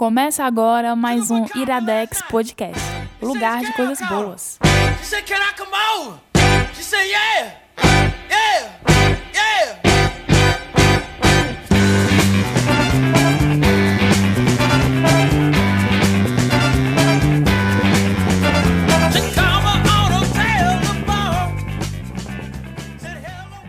Começa agora mais um Iradex Podcast, lugar de coisas boas. Said, Hello.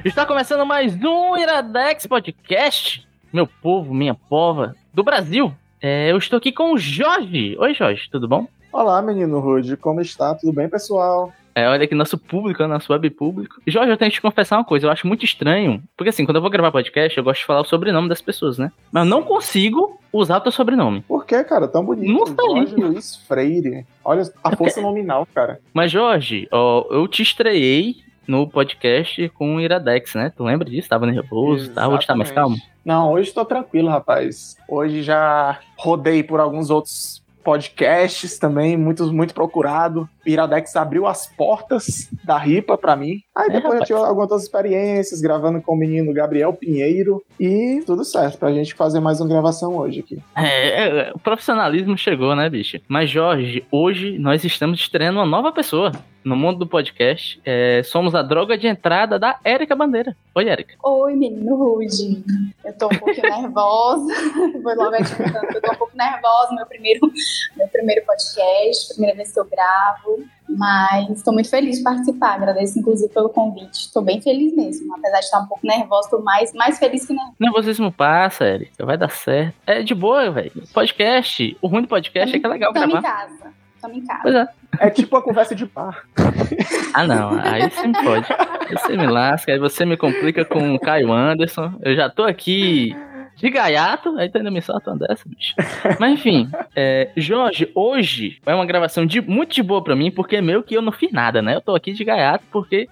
Está começando mais um Iradex Podcast, meu povo, minha pova, do Brasil. É, eu estou aqui com o Jorge. Oi, Jorge, tudo bom? Olá, menino Rude, como está? Tudo bem, pessoal? É, olha aqui nosso público, nosso web público. Jorge, eu tenho que te confessar uma coisa, eu acho muito estranho, porque assim, quando eu vou gravar podcast, eu gosto de falar o sobrenome das pessoas, né? Mas eu não consigo usar o teu sobrenome. Por que, cara? Tão bonito. Não sei. Jorge Luiz Freire. Olha a força nominal, cara. Mas, Jorge, ó, eu te estreiei no podcast com o Iradex, né? Tu lembra disso? Tava nervoso, tá? Hoje tá mais calmo? Exatamente. Não, hoje tô tranquilo, rapaz. Hoje já rodei por alguns outros podcasts também, muito, muito procurado. Iradex abriu as portas da RIPA pra mim. Aí É, depois eu rapaz. tive algumas outras experiências, gravando com o menino Gabriel Pinheiro. E tudo certo, pra gente fazer mais uma gravação hoje aqui. É, é, o profissionalismo chegou, né, bicho? Mas, Jorge, hoje nós estamos estreando uma nova pessoa no mundo do podcast. É, somos a droga de entrada da Érica Bandeira. Oi, Érica. Oi, menino Rude. Eu tô um pouquinho nervosa. Vou logo adiantando. Eu tô um pouco nervosa, meu primeiro, meu primeiro podcast, primeira vez que eu gravo. Mas estou muito feliz de participar. Agradeço, inclusive, pelo convite. Estou bem feliz mesmo. Apesar de estar um pouco nervosa, estou mais, mais feliz que nervosa. Nervosismo passa, Érica. Vai dar certo. É de boa, velho. Podcast. O ruim do podcast é que é legal Estamos em gravar. casa. Estamos em casa. É. É tipo a conversa de bar. Ah, não. Aí você me pode. Aí você me lasca, aí você me complica com o Caio Anderson. Eu já tô aqui de gaiato, aí tu ainda me solta uma dessa, bicho. Mas enfim, é, Jorge, hoje é uma gravação de, muito de boa pra mim, porque é meio que eu não fiz nada, né? Eu tô aqui de gaiato porque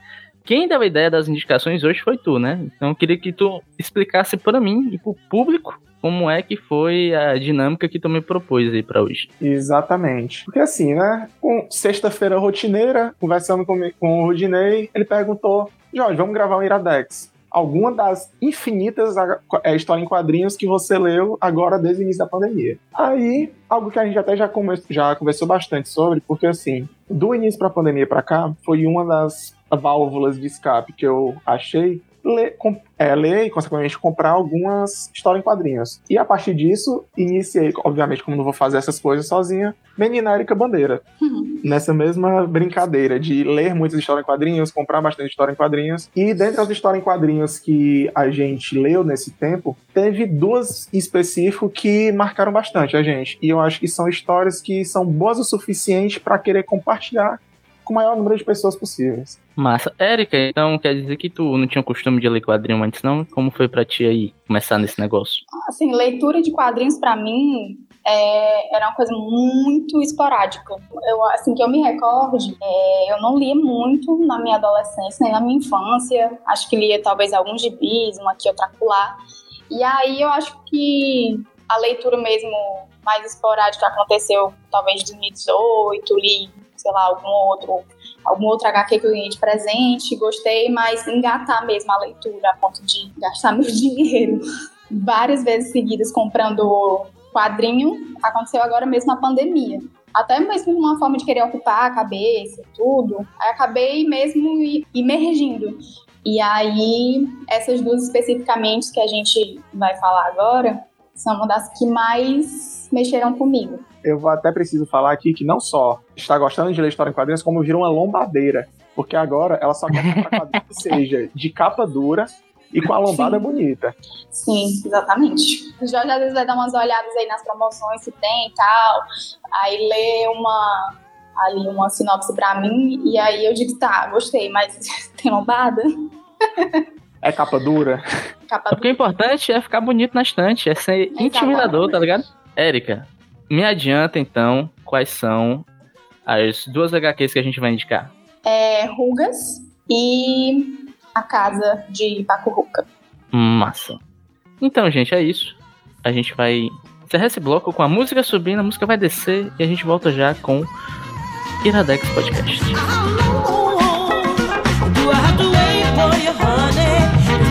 quem deu a ideia das indicações hoje foi tu, né? Então eu queria que tu explicasse pra mim e pro público como é que foi a dinâmica que tu me propôs aí pra hoje. Exatamente. Porque assim, né? Com sexta-feira rotineira, conversando com, com o Rudinei, ele perguntou: Jorge, vamos gravar um Iradex. Alguma das infinitas a- é, histórias em quadrinhos que você leu agora desde o início da pandemia. Aí, algo que a gente até já, come- já conversou bastante sobre, porque assim, do início pra pandemia pra cá, foi uma das válvulas de escape que eu achei ler, é, ler e, consequentemente, comprar algumas histórias em quadrinhos. E a partir disso, iniciei, obviamente, como não vou fazer essas coisas sozinha, Menina Erika Bandeira. Nessa mesma brincadeira de ler muitas histórias em quadrinhos, comprar bastante história em quadrinhos. E dentre as histórias em quadrinhos que a gente leu nesse tempo, teve duas em específico que marcaram bastante a gente. E eu acho que são histórias que são boas o suficiente para querer compartilhar com o maior número de pessoas possíveis. Massa. Érica, então quer dizer que tu não tinha o costume de ler quadrinho antes, não? Como foi pra ti aí começar nesse negócio? Assim, leitura de quadrinhos pra mim é, era uma coisa muito esporádica. Eu, assim, que eu me recorde, é, eu não lia muito na minha adolescência, nem na minha infância. Acho que lia talvez alguns gibis, um aqui, outro acolá. E aí eu acho que a leitura mesmo mais esporádica aconteceu talvez em 2018, li, sei lá, algum outro, algum outro HQ que eu ganhei de presente, gostei, mas engatar mesmo a leitura a ponto de gastar meu dinheiro várias vezes seguidas comprando quadrinho, aconteceu agora mesmo na pandemia. Até mesmo uma forma de querer ocupar a cabeça e tudo. Aí acabei mesmo imergindo. E aí, essas duas especificamente que a gente vai falar agora, são uma das que mais mexeram comigo. Eu até preciso falar aqui que não só está gostando de ler história em quadrinhos, como virou uma lombadeira. Porque agora ela só quer comprar quadrinho que seja de capa dura e com a lombada Sim. bonita. Sim, exatamente. O Jorge às vezes vai dar umas olhadas aí nas promoções que tem e tal, aí lê uma ali uma sinopse pra mim e aí eu digo, tá, gostei, mas tem lombada? É capa dura. Capa Porque o importante é ficar bonito na estante, é ser intimidador, tá ligado? Érica, me adianta então quais são as duas HQs que a gente vai indicar. é, Rugas e A Casa de Pacuruca. Massa. Então, gente, é isso. A gente vai encerrar esse bloco com a música subindo, a música vai descer e a gente volta já com Iradex Podcast.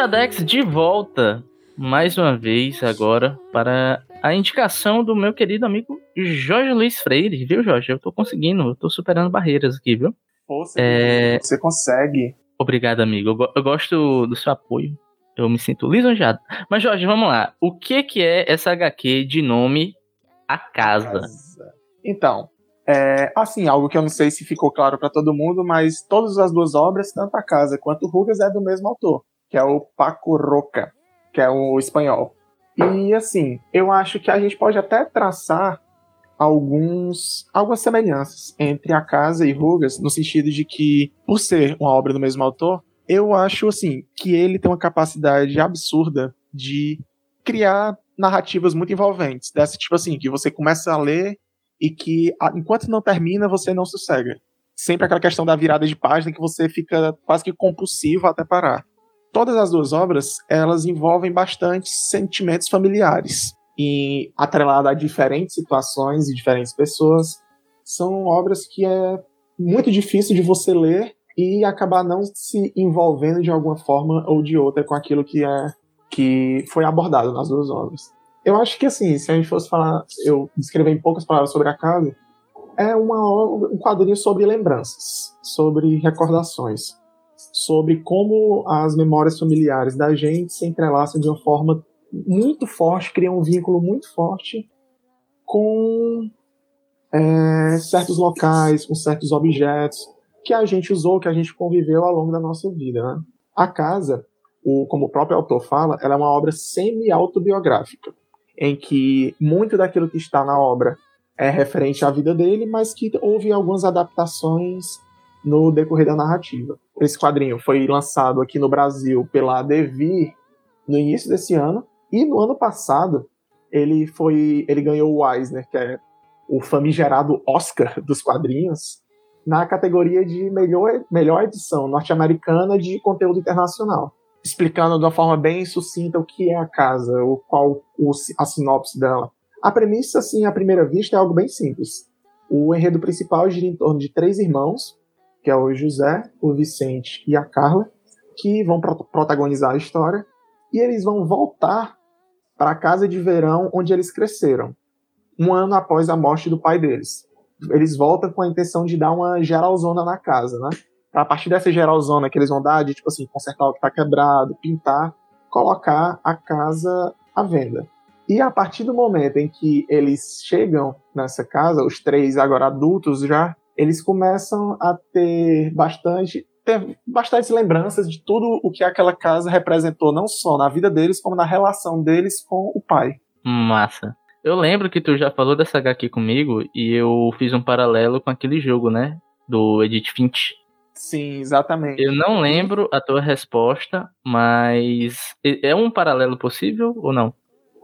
Iradex de volta, mais uma vez agora, para a indicação do meu querido amigo Jorge Luiz Freire, viu, Jorge? Eu tô conseguindo, eu tô superando barreiras aqui, viu? Força, É. Você consegue. Obrigado, amigo. Eu, go- eu gosto do seu apoio. Eu me sinto lisonjeado. Mas, Jorge, vamos lá. O que que é essa HQ de nome A Casa? Então, é, assim, algo que eu não sei se ficou claro para todo mundo, mas todas as duas obras, tanto a Casa quanto o Rugas, é do mesmo autor, que é o Paco Roca, que é o espanhol. E assim, eu acho que a gente pode até traçar alguns algumas semelhanças entre a Casa e Rugas, no sentido de que, por ser uma obra do mesmo autor, eu acho assim que ele tem uma capacidade absurda de criar narrativas muito envolventes, dessa tipo assim, que você começa a ler e que enquanto não termina você não sossega. Sempre aquela questão da virada de página que você fica quase que compulsivo até parar. Todas as duas obras, elas envolvem bastante sentimentos familiares e atrelada a diferentes situações e diferentes pessoas. São obras que é muito difícil de você ler e acabar não se envolvendo de alguma forma ou de outra com aquilo que é que foi abordado nas duas obras. Eu acho que assim, se a gente fosse falar, eu descrever em poucas palavras sobre a casa, é uma, um quadrinho sobre lembranças, sobre recordações, sobre como as memórias familiares da gente se entrelaçam de uma forma muito forte, criam um vínculo muito forte com é, certos locais, com certos objetos que a gente usou, que a gente conviveu ao longo da nossa vida. Né? A casa, o, como o próprio autor fala, ela é uma obra semi-autobiográfica, em que muito daquilo que está na obra é referente à vida dele, mas que houve algumas adaptações no decorrer da narrativa. Esse quadrinho foi lançado aqui no Brasil pela Devir no início desse ano, e no ano passado ele foi ele ganhou o Eisner, que é o famigerado Oscar dos quadrinhos, na categoria de melhor, melhor edição norte-americana de conteúdo internacional, explicando de uma forma bem sucinta o que é a casa, o qual o, a sinopse dela. A premissa, assim, à primeira vista, é algo bem simples. O enredo principal gira em torno de três irmãos, que é o José, o Vicente e a Carla, que vão pro protagonizar a história, e eles vão voltar para a casa de verão onde eles cresceram, um ano após a morte do pai deles. Eles voltam com a intenção de dar uma geralzona na casa, né? A partir dessa geralzona que eles vão dar, de tipo assim, consertar o que está quebrado, pintar, colocar a casa à venda. E a partir do momento em que eles chegam nessa casa, os três agora adultos já, eles começam a ter bastante ter bastantes lembranças de tudo o que aquela casa representou, não só na vida deles, como na relação deles com o pai. Massa. Eu lembro que tu já falou dessa HQ comigo e eu fiz um paralelo com aquele jogo, né? Do Edith Finch. Sim, exatamente. Eu não lembro a tua resposta, mas é um paralelo possível ou não?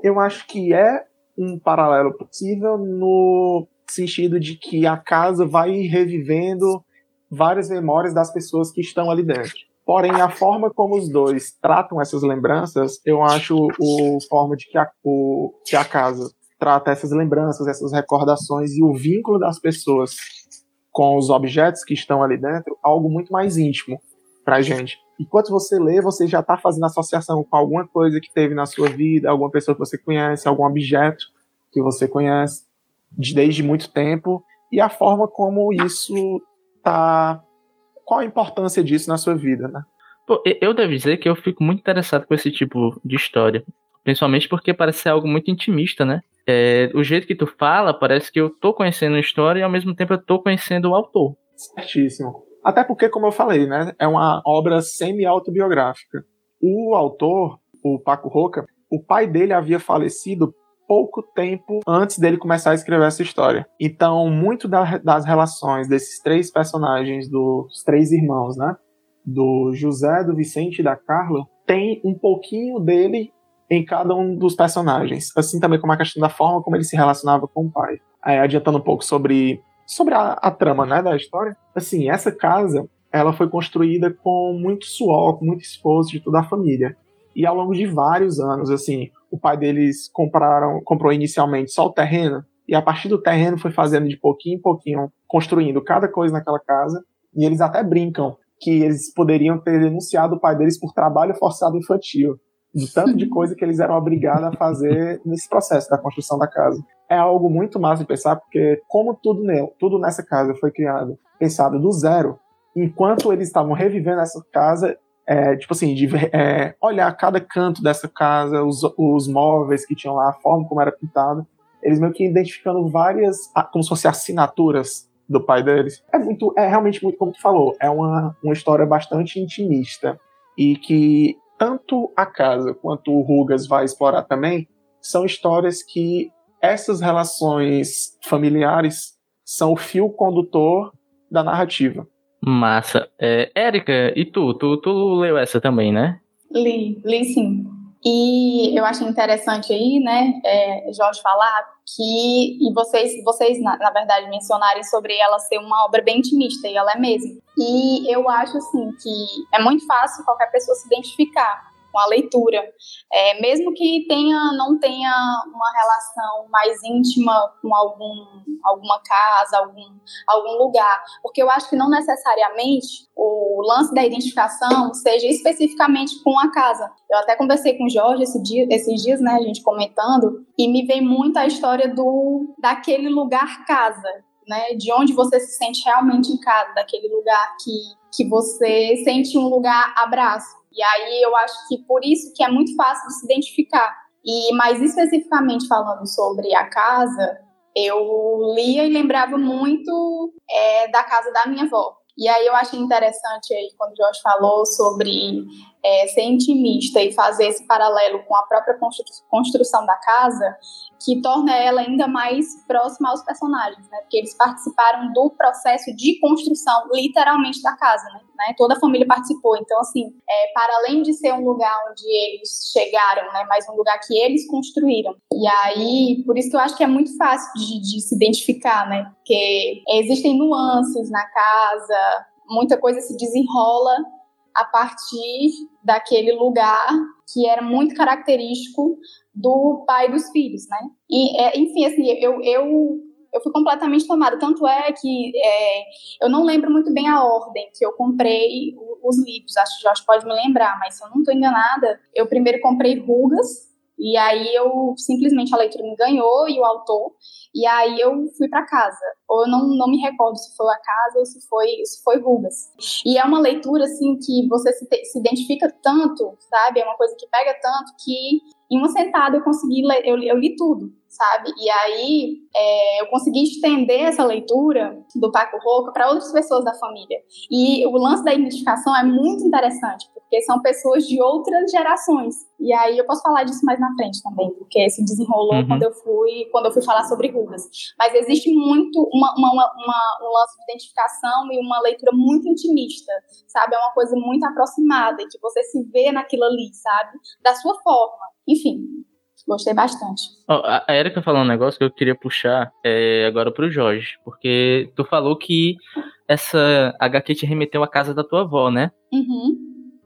Eu acho que é um paralelo possível no sentido de que a casa vai revivendo várias memórias das pessoas que estão ali dentro. Porém, a forma como os dois tratam essas lembranças, eu acho o forma de que a, o, que a casa trata essas lembranças, essas recordações e o vínculo das pessoas com os objetos que estão ali dentro, algo muito mais íntimo pra gente. Enquanto você lê, você já está fazendo associação com alguma coisa que teve na sua vida, alguma pessoa que você conhece, algum objeto que você conhece desde muito tempo, e a forma como isso tá. Qual a importância disso na sua vida, né? Pô, eu devo dizer que eu fico muito interessado com esse tipo de história. Principalmente porque parece ser algo muito intimista, né? É, o jeito que tu fala, parece que eu tô conhecendo a história e ao mesmo tempo eu tô conhecendo o autor. Certíssimo. Até porque, como eu falei, né, é uma obra semi-autobiográfica. O autor, o Paco Roca, o pai dele havia falecido pouco tempo antes dele começar a escrever essa história. Então, muito da- das relações desses três personagens, dos três irmãos, né, do José, do Vicente e da Carla, tem um pouquinho dele em cada um dos personagens. Assim também como a questão da forma como ele se relacionava com o pai. é, adiantando um pouco sobre, sobre a, a trama né, da história, assim, essa casa ela foi construída com muito suor, com muito esforço de toda a família. E ao longo de vários anos, assim, o pai deles compraram, comprou inicialmente só o terreno, e a partir do terreno foi fazendo de pouquinho em pouquinho, construindo cada coisa naquela casa, e eles até brincam que eles poderiam ter denunciado o pai deles por trabalho forçado infantil, de tanto de coisa que eles eram obrigados a fazer nesse processo da construção da casa. É algo muito massa de pensar, porque como tudo, nele, tudo nessa casa foi criado, pensado do zero, enquanto eles estavam revivendo essa casa, é, tipo assim, de é, olhar cada canto dessa casa, os, os móveis que tinham lá, a forma como era pintado, eles meio que identificando várias, como se fossem assinaturas do pai deles. É muito, é realmente muito como tu falou, é uma, uma história bastante intimista e que tanto a casa quanto o Rugas vai explorar também são histórias que essas relações familiares são o fio condutor da narrativa. Massa. É, Érica, e tu? tu? Tu leu essa também, né? Li, li sim. E eu achei interessante aí, né, é, Jorge falar que, e vocês, vocês na, na, verdade, mencionarem sobre ela ser uma obra bem intimista, e ela é mesmo. E eu acho, assim, que é muito fácil qualquer pessoa se identificar com a leitura. É, mesmo que tenha, não tenha uma relação mais íntima com algum, alguma casa, algum, algum lugar. Porque eu acho que não necessariamente o lance da identificação seja especificamente com a casa. Eu até conversei com o Jorge esse dia, esses dias, né, a gente comentando, e me vem muito a história do daquele lugar casa, né, de onde você se sente realmente em casa, daquele lugar que, que você sente um lugar abraço. E aí eu acho que por isso que é muito fácil de se identificar. E mais especificamente falando sobre a casa, eu lia e lembrava muito é, da casa da minha avó. E aí eu achei interessante aí quando o Jorge falou sobre é, ser intimista e fazer esse paralelo com a própria construção da casa, que torna ela ainda mais próxima aos personagens, né? Porque eles participaram do processo de construção, literalmente, da casa, né? né? Toda a família participou. Então, assim, é, para além de ser um lugar onde eles chegaram, né? Mas um lugar que eles construíram. E aí, por isso que eu acho que é muito fácil de, de se identificar, né? Porque existem nuances na casa, muita coisa se desenrola a partir daquele lugar que era muito característico do pai dos filhos, né? E, é, enfim, assim, eu, eu, eu fui completamente tomada. Tanto é que é, eu não lembro muito bem a ordem que eu comprei os livros. Acho que Jorge pode me lembrar, mas se eu não estou enganada, eu primeiro comprei Rugas, e aí eu simplesmente a leitura me ganhou e o autor, e aí eu fui para casa. Ou eu não, não me recordo se foi a casa ou se foi se foi Rugas. E é uma leitura assim que você se, se identifica tanto, sabe? É uma coisa que pega tanto que em uma sentada eu consegui ler, eu, eu li tudo sabe? E aí é, eu consegui estender essa leitura do Paco Roca para outras pessoas da família. E o lance da identificação é muito interessante, porque são pessoas de outras gerações. E aí eu posso falar disso mais na frente também, porque se desenrolou uhum. quando eu fui quando eu fui falar sobre rugas. Mas existe muito uma, uma, uma, um lance de identificação e uma leitura muito intimista, sabe? É uma coisa muito aproximada, que você se vê naquilo ali, sabe? Da sua forma. Enfim, Gostei bastante. Oh, a Erika falou um negócio que eu queria puxar é, agora pro Jorge, porque tu falou que essa HQ te remeteu à casa da tua avó, né? Uhum.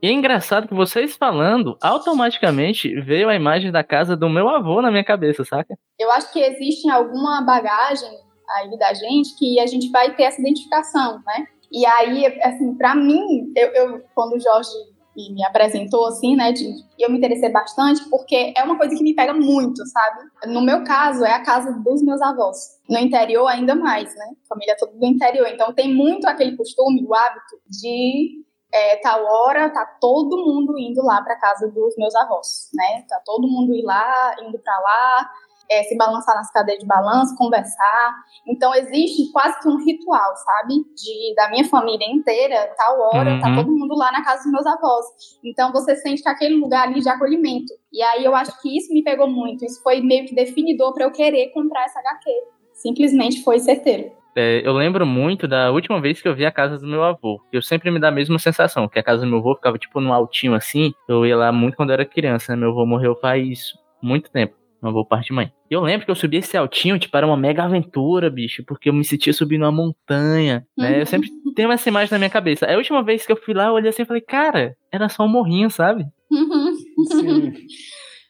E é engraçado que vocês falando, automaticamente veio a imagem da casa do meu avô na minha cabeça, saca? Eu acho que existe alguma bagagem aí da gente que a gente vai ter essa identificação, né? E aí, assim, para mim, eu, eu, quando o Jorge e me apresentou, assim, né? De, eu me interessei bastante porque é uma coisa que me pega muito, sabe? No meu caso, é a casa dos meus avós. No interior, ainda mais, né? Família toda do interior. Então, tem muito aquele costume, o hábito de é, tal hora tá todo mundo indo lá para casa dos meus avós, né? Tá todo mundo ir lá, indo para lá é, se balançar nas cadeiras de balanço, conversar. Então existe quase que um ritual, sabe? De da minha família inteira, tal hora, tá uhum. tá todo mundo lá na casa dos meus avós. Então você sente que aquele lugar ali de acolhimento. E aí eu acho que isso me pegou muito. Isso foi meio que definidor para eu querer comprar essa HQ. Simplesmente foi certeiro. É, eu lembro muito da última vez que eu vi a casa do meu avô. Eu sempre me dá a mesma sensação, que a casa do meu avô ficava tipo no altinho assim. Eu ia lá muito quando eu era criança, né? Meu avô morreu faz muito tempo. Meu avô parte de mãe. E eu lembro que eu subi esse altinho, tipo, era uma mega aventura, bicho, porque eu me sentia subindo uma montanha, né? Eu sempre tenho essa imagem na minha cabeça. A última vez que eu fui lá, eu olhei assim e falei, cara, era só um morrinho, sabe? Sim.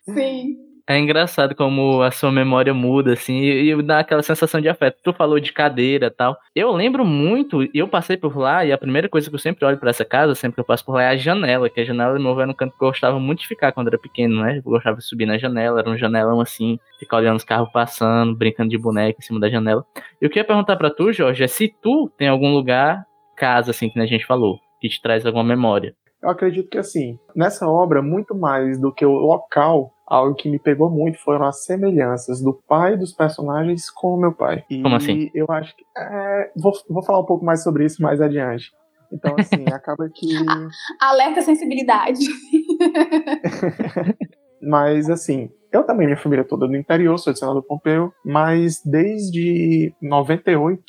Sim. É engraçado como a sua memória muda, assim, e, e dá aquela sensação de afeto. Tu falou de cadeira tal. Eu lembro muito, eu passei por lá, e a primeira coisa que eu sempre olho pra essa casa, sempre que eu passo por lá, é a janela, que a janela do meu era um canto que eu gostava muito de ficar quando era pequeno, né? Eu gostava de subir na janela, era um janelão assim, ficar olhando os carros passando, brincando de boneca em cima da janela. E o que eu ia perguntar pra tu, Jorge, é se tu tem algum lugar, casa, assim, que a gente falou, que te traz alguma memória. Eu acredito que assim, nessa obra, muito mais do que o local, algo que me pegou muito foram as semelhanças do pai dos personagens com o meu pai. E Como assim? eu acho que. é, vou, vou falar um pouco mais sobre isso mais adiante. Então, assim, acaba que. Alerta sensibilidade. Mas, assim, eu também, minha família toda do interior, sou de Senador Pompeu, mas desde 98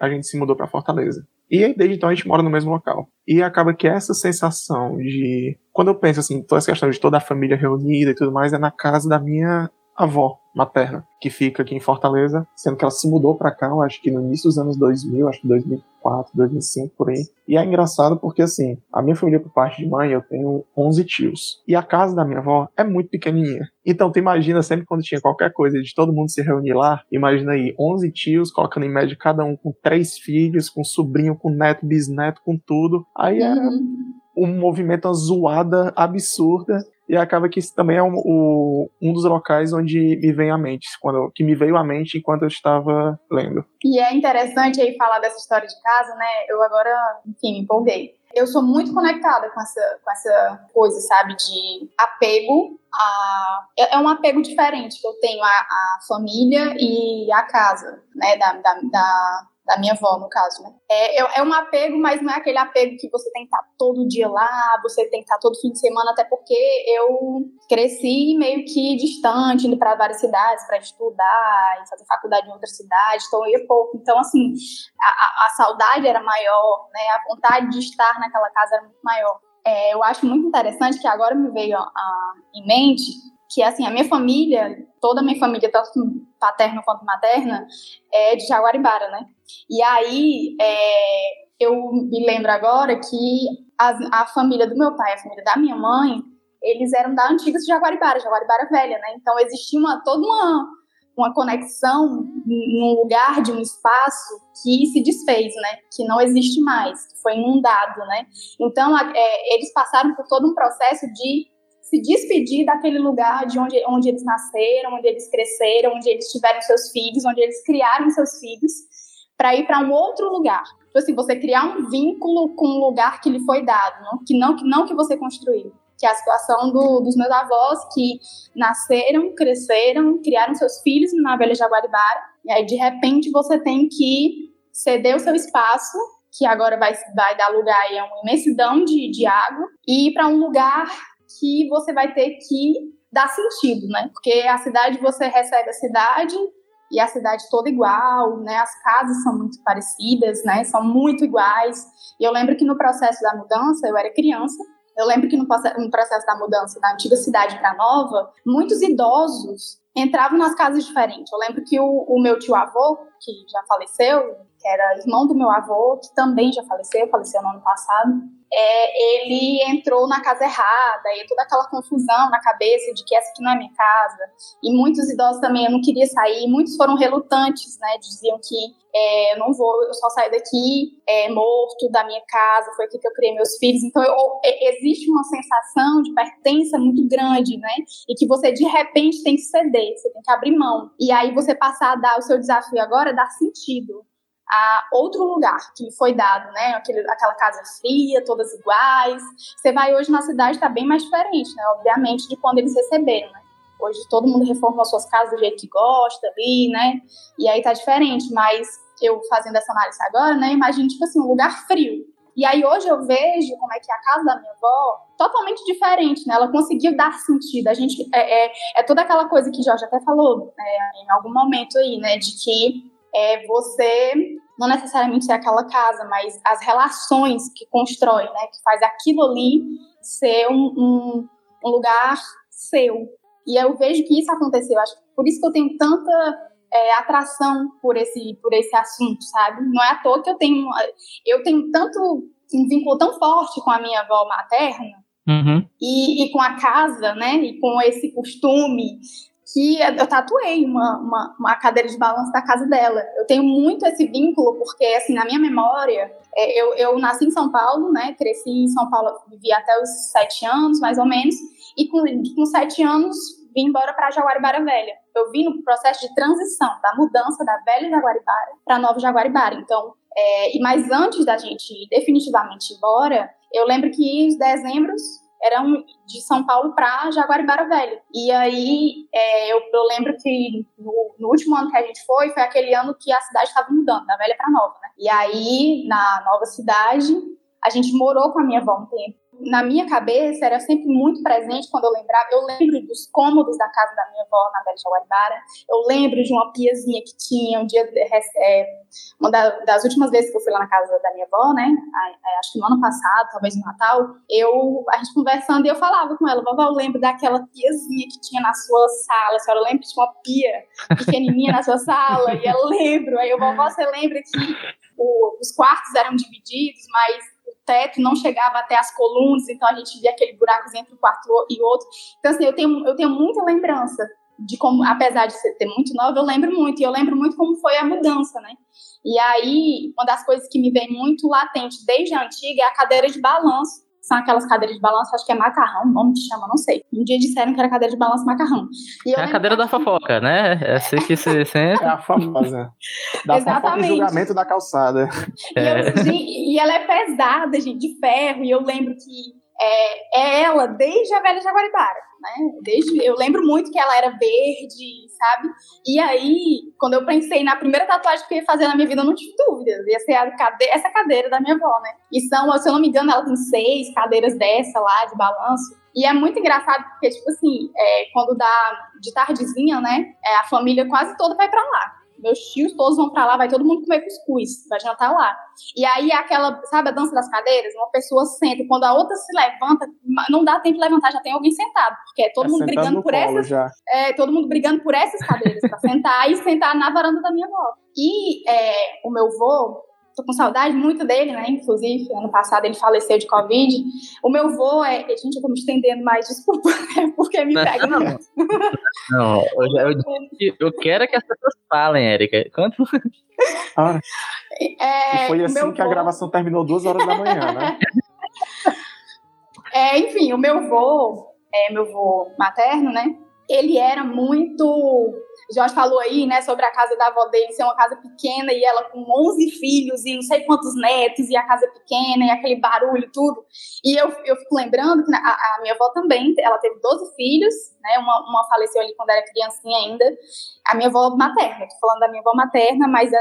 a gente se mudou para Fortaleza. E aí, desde então a gente mora no mesmo local. E acaba que essa sensação de. Quando eu penso assim, toda essa questão de toda a família reunida e tudo mais, é na casa da minha avó materna, que fica aqui em Fortaleza, sendo que ela se mudou para cá, eu acho que no início dos anos 2000, acho que 2004, 2005, por aí. E é engraçado porque, assim, a minha família por parte de mãe, eu tenho 11 tios. E a casa da minha avó é muito pequenininha. Então, tu imagina sempre quando tinha qualquer coisa de todo mundo se reunir lá, imagina aí, 11 tios, colocando em média cada um com três filhos, com sobrinho, com neto, bisneto, com tudo. Aí é Uhum. um movimento, uma zoada absurda. E acaba que isso também é um, o- um dos locais onde me vem à mente, quando, que me veio à mente enquanto eu estava lendo. E é interessante aí falar dessa história de casa, né? Eu agora, enfim, me empolguei. Eu sou muito conectada com essa, com essa coisa, sabe, de apego a. É é um apego diferente que eu tenho à, à família e à casa, né? Da, da, da, da minha avó, no caso, né? É, é, é um apego, mas não é aquele apego que você tem que estar todo dia lá, você tem que estar todo fim de semana, até porque eu cresci meio que distante, indo para várias cidades para estudar fazer faculdade em outra cidade, então eu ia pouco. Então, assim, a, a- a saudade era maior, né? A vontade de estar naquela casa era muito maior. É, eu acho muito interessante que agora me veio a- a- em mente que, assim, a minha família, toda a minha família, tanto paterna quanto materna, é de Jaguaribara, né? E aí, é, eu me lembro agora que a, a família do meu pai, a família da minha mãe, eles eram da antiga Jaguaribara, Jaguaribara Velha, né? Então existia uma, toda uma, uma conexão num lugar de um espaço que se desfez, né? Que não existe mais, que foi inundado, né? Então a- é, eles passaram por todo um processo de se despedir daquele lugar de onde, onde eles nasceram, onde eles cresceram, onde eles tiveram seus filhos, onde eles criaram seus filhos, para ir para um outro lugar. Tipo assim, você criar um vínculo com um lugar que lhe foi dado, não? que não que não que você construiu. Que é a situação do- dos meus avós que nasceram, cresceram, criaram seus filhos na Velha Jaguaribara, e aí de repente você tem que ceder o seu espaço, que agora vai, vai dar lugar a uma imensidão de, de água, e ir para um lugar que você vai ter que dar sentido, né? Porque a cidade você recebe a cidade e a cidade toda igual, né? As casas são muito parecidas, né? São muito iguais. E eu lembro que no processo da mudança, eu era criança, eu lembro que no proce- no processo da mudança da antiga cidade para nova, muitos idosos entravam nas casas diferentes. Eu lembro que o, o meu tio avô, que já faleceu, que era irmão do meu avô, que também já faleceu, faleceu no ano passado, é, ele entrou na casa errada e toda aquela confusão na cabeça de que essa aqui não é minha casa. E muitos idosos também, eu não queria sair, muitos foram relutantes, né? Diziam que é, eu não vou, eu só saio daqui é, morto da minha casa, foi aqui que eu criei meus filhos. Então eu- é, existe uma sensação de pertença muito grande, né? E que você de repente tem que ceder, você tem que abrir mão. E aí você passar a dar o seu desafio agora, é dar sentido a outro lugar que lhe foi dado, né? Aquele, aquela casa fria, todas iguais. Você vai hoje na cidade, está bem mais diferente, né? Obviamente, de quando eles receberam, né? Hoje todo mundo reforma as suas casas do jeito que gosta ali, né? E aí tá diferente, mas eu fazendo essa análise agora, né? Imagina, tipo assim, um lugar frio. E aí hoje eu vejo como é que a casa da minha avó totalmente diferente, né? Ela conseguiu dar sentido. A gente é, é, é toda aquela coisa que Jorge até falou né, em algum momento aí, né? De que é, você não necessariamente ser aquela casa, mas as relações que constrói, né? Que faz aquilo ali ser um, um, um lugar seu. E eu vejo que isso aconteceu. Acho por isso que eu tenho tanta é, atração por esse, por esse assunto, sabe? Não é à toa que eu tenho, eu tenho tanto um vínculo tão forte com a minha avó materna Uhum. e, e com a casa, né? E com esse costume que eu tatuei uma, uma, uma cadeira de balanço da casa dela. Eu tenho muito esse vínculo porque, assim, na minha memória, é, eu, eu nasci em São Paulo, né? Cresci em São Paulo, vivi até os sete anos, mais ou menos. E com, com sete anos, vim embora para Jaguaribara Velha. Eu vim no processo de transição, da mudança da velha Jaguaribara para nova Jaguaribara. Então, é, e mais antes da gente ir definitivamente embora, eu lembro que os dezembros eram de São Paulo para Jaguaribara Velha. E aí é, eu, eu, lembro que no, no, último ano que a gente foi, foi aquele ano que a cidade estava mudando, da velha para nova, né? E aí, na nova cidade, a gente morou com a minha avó um tempo na minha cabeça era sempre muito presente quando eu lembrava. Eu lembro dos cômodos da casa da minha avó na Bela Jaguaribara. Eu lembro de uma piazinha que tinha um dia, é, uma das últimas vezes que eu fui lá na casa da minha avó, né? Acho que no ano passado, talvez no Natal, eu a gente conversando e eu falava com ela, vovó, eu lembro daquela piazinha que tinha na sua sala. A senhora lembra tinha uma pia pequenininha na sua sala? E eu lembro. Aí eu, vovó, você lembra que o, os quartos eram divididos, mas teto não chegava até as colunas, então a gente via aquele buraco entre um quarto e outro. Então, assim, eu tenho, eu tenho muita lembrança de como, apesar de ser muito nova, eu lembro muito, e eu lembro muito como foi a mudança, né? E aí, uma das coisas que me vem muito latente desde a antiga é a cadeira de balanço, são aquelas cadeiras de balanço, acho que é macarrão, o nome que chama, não sei. Um dia disseram que era cadeira de balanço macarrão. é a cadeira da fofoca, né? É assim que se senta. É a famosa. Da fofoca e julgamento da calçada. É. E, eu, e, ela é pesada, gente, de ferro, e eu lembro que é, é ela desde a velha Jaguaribara, né? Desde, eu lembro muito que ela era verde, sabe? E aí, quando eu pensei na primeira tatuagem que eu ia fazer na minha vida, eu não tive dúvidas. Ia ser cadeira, essa cadeira da minha avó, né? E são, se eu não me engano, ela tem seis cadeiras dessa lá, de balanço. E é muito engraçado porque, tipo assim, é, quando dá de tardezinha, né? É, a família quase toda vai para lá meus tios todos vão pra lá, vai todo mundo comer cuscuz, vai jantar lá. E aí aquela, sabe a dança das cadeiras? Uma pessoa senta e quando a outra se levanta, não dá tempo de levantar, já tem alguém sentado, porque é todo é mundo brigando por essas, é, todo mundo brigando por essas cadeiras para sentar e sentar na varanda da minha avó. E é, o meu avô, tô com saudade muito dele, né? Inclusive, ano passado ele faleceu de Covid. O meu avô é. Gente, eu tô me estendendo mais, desculpa, é porque me pega não, muito. Não, eu, eu, eu, quero que as pessoas falem, Érica. Quanto? Ah, é, e foi assim que a gravação terminou duas horas da manhã, né? É, enfim, o meu avô, é, meu avô materno, né? Ele era muito Jorge falou aí, né, sobre a casa da avó dele ser uma casa pequena e ela com 11 filhos e não sei quantos netos e a casa pequena e aquele barulho tudo. E eu, eu fico lembrando que a, a minha avó também, ela teve 12 filhos, né, uma, uma faleceu ali quando era criancinha ainda. A minha avó materna, tô falando da minha avó materna, mas é,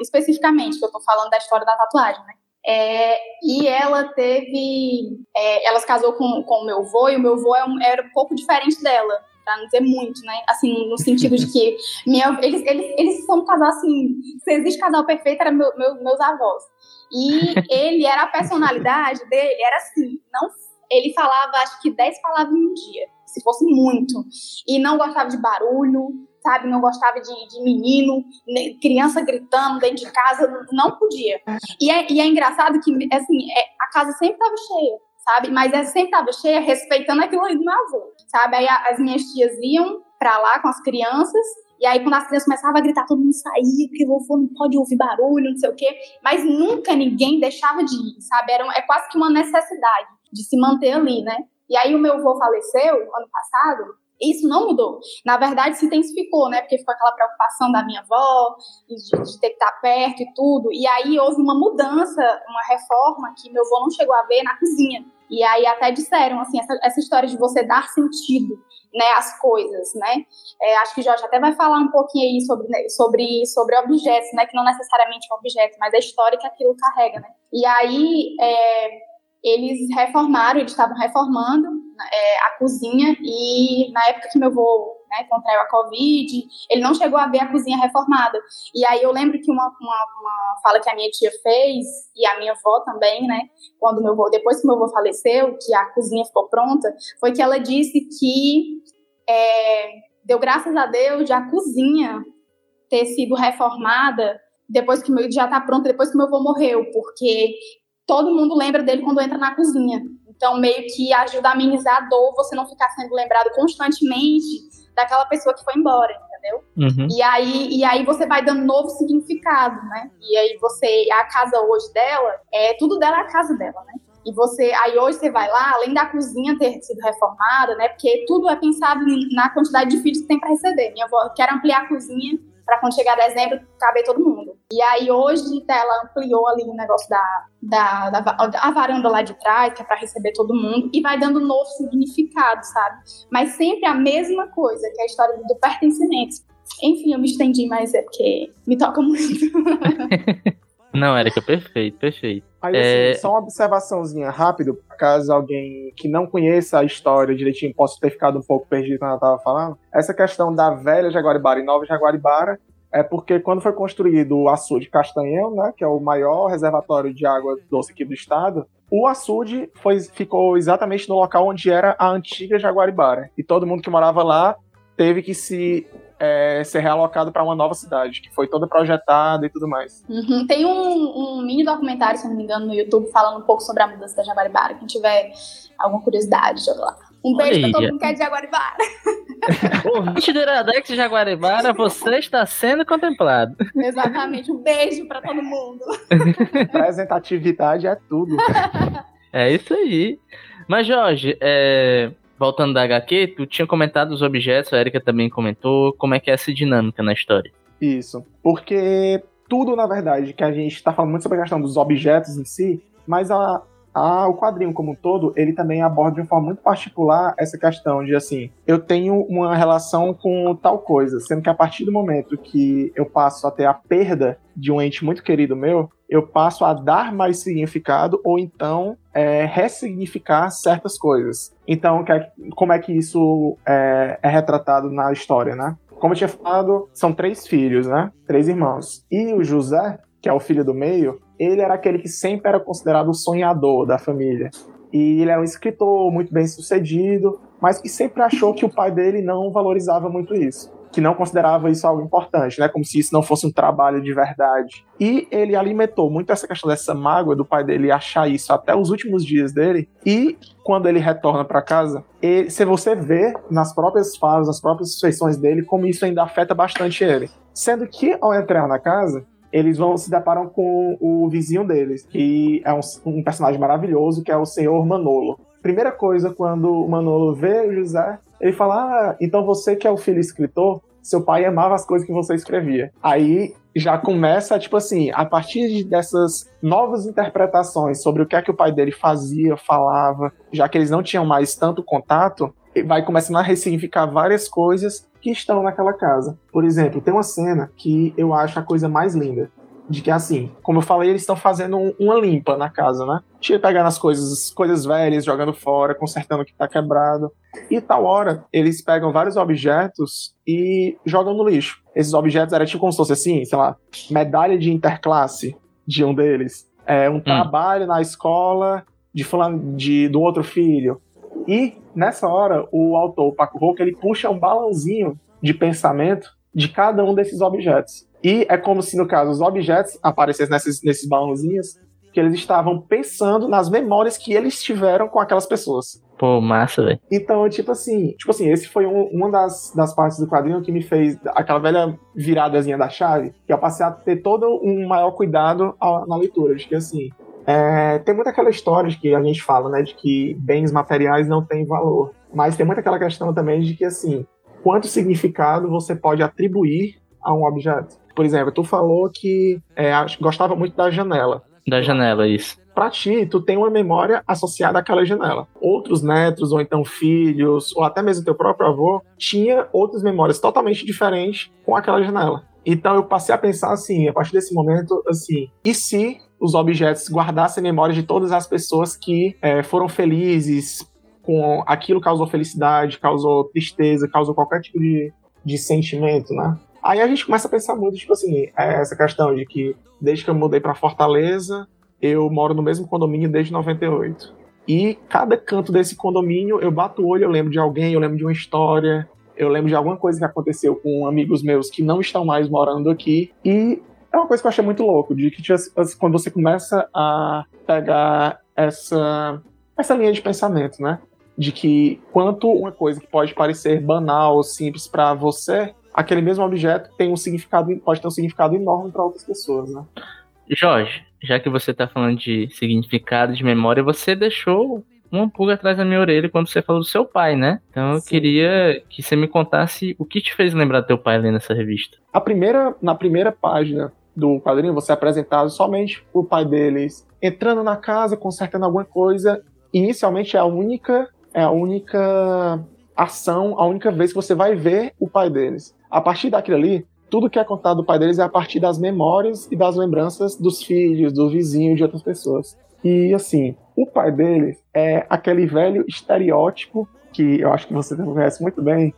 especificamente, que eu tô falando da história da tatuagem, né. É, e ela teve. É, ela se casou com, com o meu avô, e o meu avô é um, era um pouco diferente dela para não dizer muito, né? Assim, no sentido de que minha, eles, eles, eles são um casal assim. Se existe casal perfeito, era meu, meu, meus avós. E ele era a personalidade dele, era assim, não, ele falava acho que 10 palavras em um dia, se fosse muito. E não gostava de barulho, sabe? Não gostava de, de menino, criança gritando dentro de casa, não podia. E é, e é engraçado que, assim, é, a casa sempre estava cheia sabe? Mas ela sempre estava cheia, respeitando aquilo ali do meu avô, sabe? Aí as minhas tias iam para lá com as crianças, e aí quando as crianças começavam a gritar, todo mundo saía, porque o avô não pode ouvir barulho, não sei o quê. Mas nunca ninguém deixava de ir, sabe? Era, é quase que uma necessidade de se manter ali, né? E aí o meu avô faleceu ano passado, isso não mudou. Na verdade, se intensificou, né? Porque ficou aquela preocupação da minha avó, de, de, ter que estar perto e tudo. E aí houve uma mudança, uma reforma que meu avô não chegou a ver na cozinha. E aí até disseram, assim, essa, essa história de você dar sentido, né, às coisas, né? É, acho que Jorge até vai falar um pouquinho aí sobre, né, sobre, sobre objetos, né? Que não necessariamente é um objeto, mas a história que aquilo carrega, né? E aí é, eles reformaram, eles estavam reformando é, a cozinha e na época que meu avô né, contraiu a Covid, ele não chegou a ver a cozinha reformada. E aí eu lembro que uma, uma, uma, fala que a minha tia fez, e a minha avó também, né, quando meu avô, depois que meu avô faleceu, que a cozinha ficou pronta, foi que ela disse que é, deu graças a Deus de a cozinha ter sido reformada depois que meu já tá pronto, depois que meu avô morreu, porque todo mundo lembra dele quando entra na cozinha. Então, meio que ajuda a amenizar a dor, você não ficar sendo lembrado constantemente daquela pessoa que foi embora, entendeu? Uhum. E aí, e aí você vai dando novo significado, né? E aí você, a casa hoje dela, é tudo dela é a casa dela, né? E você, aí hoje você vai lá, além da cozinha ter sido reformada, né? Porque tudo é pensado na quantidade de filhos que tem para receber. Minha avó quer ampliar a cozinha para quando chegar dezembro caber todo mundo. E aí hoje ela ampliou ali o negócio da, da, da, varanda lá de trás, que é para receber todo mundo, e vai dando novo significado, sabe? Mas sempre a mesma coisa, que é a história do pertencimento. Enfim, eu me estendi, mas é porque me toca muito. Não, Erika, perfeito, perfeito. Aí, É. assim, só uma observaçãozinha rápido, caso alguém que não conheça a história direitinho possa ter ficado um pouco perdido quando eu tava falando. Essa questão da velha Jaguaribara e nova Jaguaribara é porque quando foi construído o açude Castanhão, né, que é o maior reservatório de água doce aqui do estado, o açude foi, ficou exatamente no local onde era a antiga Jaguaribara. E todo mundo que morava lá teve que se é, ser realocado para uma nova cidade, que foi toda projetada e tudo mais. Uhum. Tem um, um mini documentário, se não me engano, no YouTube, falando um pouco sobre a mudança da Jaguaribara. Quem tiver alguma curiosidade, joga lá. Um Olha beijo pra aí, todo mundo que é de Jaguaribara. Ouvinte do Iradex de Jaguaribara, você está sendo contemplado. Exatamente. Um beijo pra todo mundo. Representatividade é tudo. É isso aí. Mas, Jorge, é, voltando da HQ, tu tinha comentado os objetos, a Erika também comentou, como é que é essa dinâmica na história. Isso. Porque tudo, na verdade, que a gente está falando muito sobre a questão dos objetos em si, mas a, o quadrinho como um todo, ele também aborda de uma forma muito particular essa questão de assim, eu tenho uma relação com tal coisa, sendo que a partir do momento que eu passo a ter a perda de um ente muito querido meu, eu passo a dar mais significado ou então é, ressignificar certas coisas. Então, é- como é que isso é, é retratado na história, né? Como eu tinha falado, são três filhos, né? Três irmãos. E o José, que é o filho do meio, ele era aquele que sempre era considerado o sonhador da família. E ele era um escritor muito bem sucedido, mas que sempre achou que o pai dele não valorizava muito isso. Que não considerava isso algo importante, né? Como se isso não fosse um trabalho de verdade. E ele alimentou muito essa questão dessa mágoa do pai dele achar isso até os últimos dias dele. E quando ele retorna para casa, ele- se você vê nas próprias falas, nas próprias feições dele, como isso ainda afeta bastante ele. Sendo que ao entrar na casa, eles vão se deparam com o vizinho deles, que é um, um personagem maravilhoso, que é o senhor Manolo. Primeira coisa, quando o Manolo vê o José, ele fala: Ah, então você que é o filho escritor, seu pai amava as coisas que você escrevia. Aí já começa, tipo assim, a partir de- dessas novas interpretações sobre o que é que o pai dele fazia, falava, já que eles não tinham mais tanto contato, vai começando a ressignificar várias coisas que estão naquela casa. Por exemplo, tem uma cena que eu acho a coisa mais linda. De que, assim, como eu falei, eles estão fazendo um- uma limpa na casa, né? Tira pegando as coisas, coisas velhas, jogando fora, consertando o que tá quebrado. E tal hora, eles pegam vários objetos e jogam no lixo. Esses objetos eram tipo como se fosse assim, sei lá, medalha de interclasse de um deles. É, um trabalho na escola de fulano, de, do outro filho. E nessa hora, o autor, o Paco Roca, ele puxa um balãozinho de pensamento de cada um desses objetos. E é como se, no caso, os objetos aparecessem nesses, nesses balãozinhos, que eles estavam pensando nas memórias que eles tiveram com aquelas pessoas. Pô, massa, velho. Então, tipo assim, tipo assim, esse foi um- uma das, das partes do quadrinho que me fez aquela velha viradazinha da chave, que eu passei a ter todo um maior cuidado na leitura, de que assim, é, tem muita aquela história de que a gente fala, né, de que bens materiais não têm valor, mas tem muita aquela questão também de que assim, quanto significado você pode atribuir a um objeto. Por exemplo, tu falou que é, gostava muito da janela Da janela, isso. pra ti, tu tem uma memória associada àquela janela. Outros netos, ou então filhos, ou até mesmo teu próprio avô, tinha outras memórias totalmente diferentes com aquela janela. Então eu passei a pensar assim, a partir desse momento, assim, e se os objetos guardassem memórias de todas as pessoas que eh, foram felizes com aquilo causou felicidade, causou tristeza, causou qualquer tipo de, de sentimento, né? Aí a gente começa a pensar muito, tipo assim, é, essa questão de que desde que eu mudei pra Fortaleza, eu moro no mesmo condomínio desde 98. E cada canto desse condomínio eu bato o olho, eu lembro de alguém, eu lembro de uma história. eu lembro de alguma coisa que aconteceu com amigos meus que não estão mais morando aqui. E é uma coisa que eu achei muito louco, de que tipo, quando você começa a pegar essa, essa linha de pensamento, né? De que quanto uma coisa que pode parecer banal ou simples para você, aquele mesmo objeto tem um significado, pode ter um significado enorme para outras pessoas, né? Jorge, já que você tá falando de significado, de memória, você deixou uma pulga atrás da minha orelha quando você falou do seu pai, né? Então eu Sim. queria que você me contasse o que te fez lembrar do teu pai lendo essa revista. A primeira, na primeira página do quadrinho, você é apresentado somente o pai deles entrando na casa, consertando alguma coisa. Inicialmente é a única, é a única ação, a única vez que você vai ver o pai deles. A partir daquilo ali, tudo que é contado do pai deles é a partir das memórias e das lembranças dos filhos, do vizinho, de outras pessoas. E assim, o pai deles é aquele velho estereótipo que eu acho que você conhece muito bem,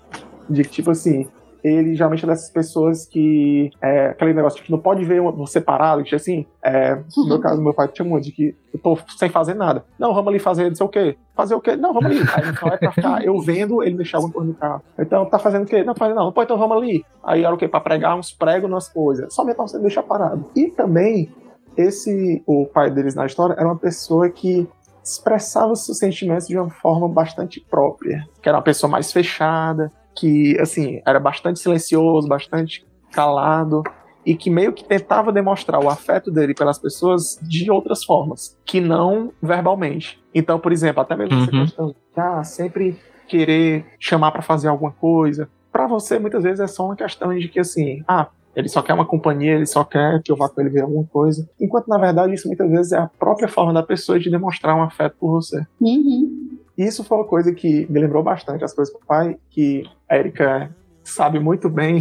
de tipo assim, ele geralmente é dessas pessoas que. É, aquele negócio de que não pode ver um separado, que assim. É, no meu caso, meu pai tinha muito, de que eu tô sem fazer nada. Não, vamos ali fazer não sei o quê. Fazer o quê? Não, vamos ali. Aí então é pra ficar eu vendo ele deixar alguma coisa no carro. Então, tá fazendo o quê? Não, fazendo não. Pô, então vamos ali. Aí era o quê? Pra pregar uns pregos nas coisas. Somente pra você deixar parado. E também, esse, o pai deles na história, era uma pessoa que expressava os seus sentimentos de uma forma bastante própria. Que era uma pessoa mais fechada, que, assim, era bastante silencioso, bastante calado, e que meio que tentava demonstrar o afeto dele pelas pessoas de outras formas, que não verbalmente. Então, por exemplo, até mesmo essa Uhum. questão de ah, sempre querer chamar pra fazer alguma coisa, Pra você muitas vezes é só uma questão de que, assim, ah, ele só quer uma companhia, ele só quer que eu vá com ele ver alguma coisa. Enquanto, na verdade, isso muitas vezes é a própria forma da pessoa de demonstrar um afeto por você. Uhum. E isso foi uma coisa que me lembrou bastante as coisas do pai, que a Erika sabe muito bem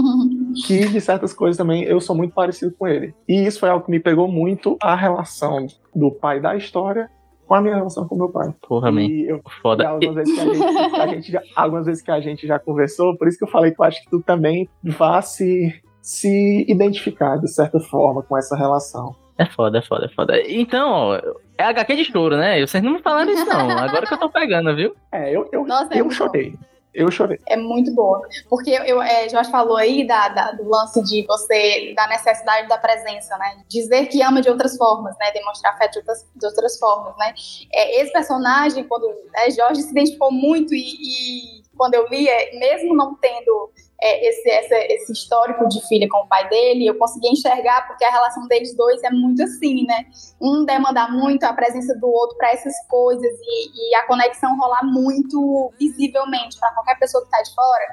que de certas coisas também eu sou muito parecido com ele. E isso foi algo que me pegou muito a relação do pai da história com a minha relação com meu pai. Porra, man. E eu, e Foda. algumas vezes que a gente, a gente já, algumas vezes que a gente já conversou, por isso que eu falei que eu acho que tu também vá se, se identificar de certa forma com essa relação. É foda, é foda, é foda. Então, ó, é HQ de choro, né? Vocês não me falaram isso, não. Agora que eu tô pegando, viu? É, eu, eu, Nossa, é eu muito chorei. Eu chorei. É muito boa. Porque eu, é, Jorge falou aí da, da- do lance de você, da necessidade da presença, né? Dizer que ama de outras formas, né? Demonstrar afeto de outras, de outras formas, né? É, esse personagem, quando é, Jorge se identificou muito e, e quando eu li, é, mesmo não tendo é, esse, essa- esse histórico de filha com o pai dele, eu consegui enxergar porque a relação deles dois é muito assim, né? Um demanda muito a presença do outro para essas coisas e, e a conexão rolar muito visivelmente para qualquer pessoa que tá de fora.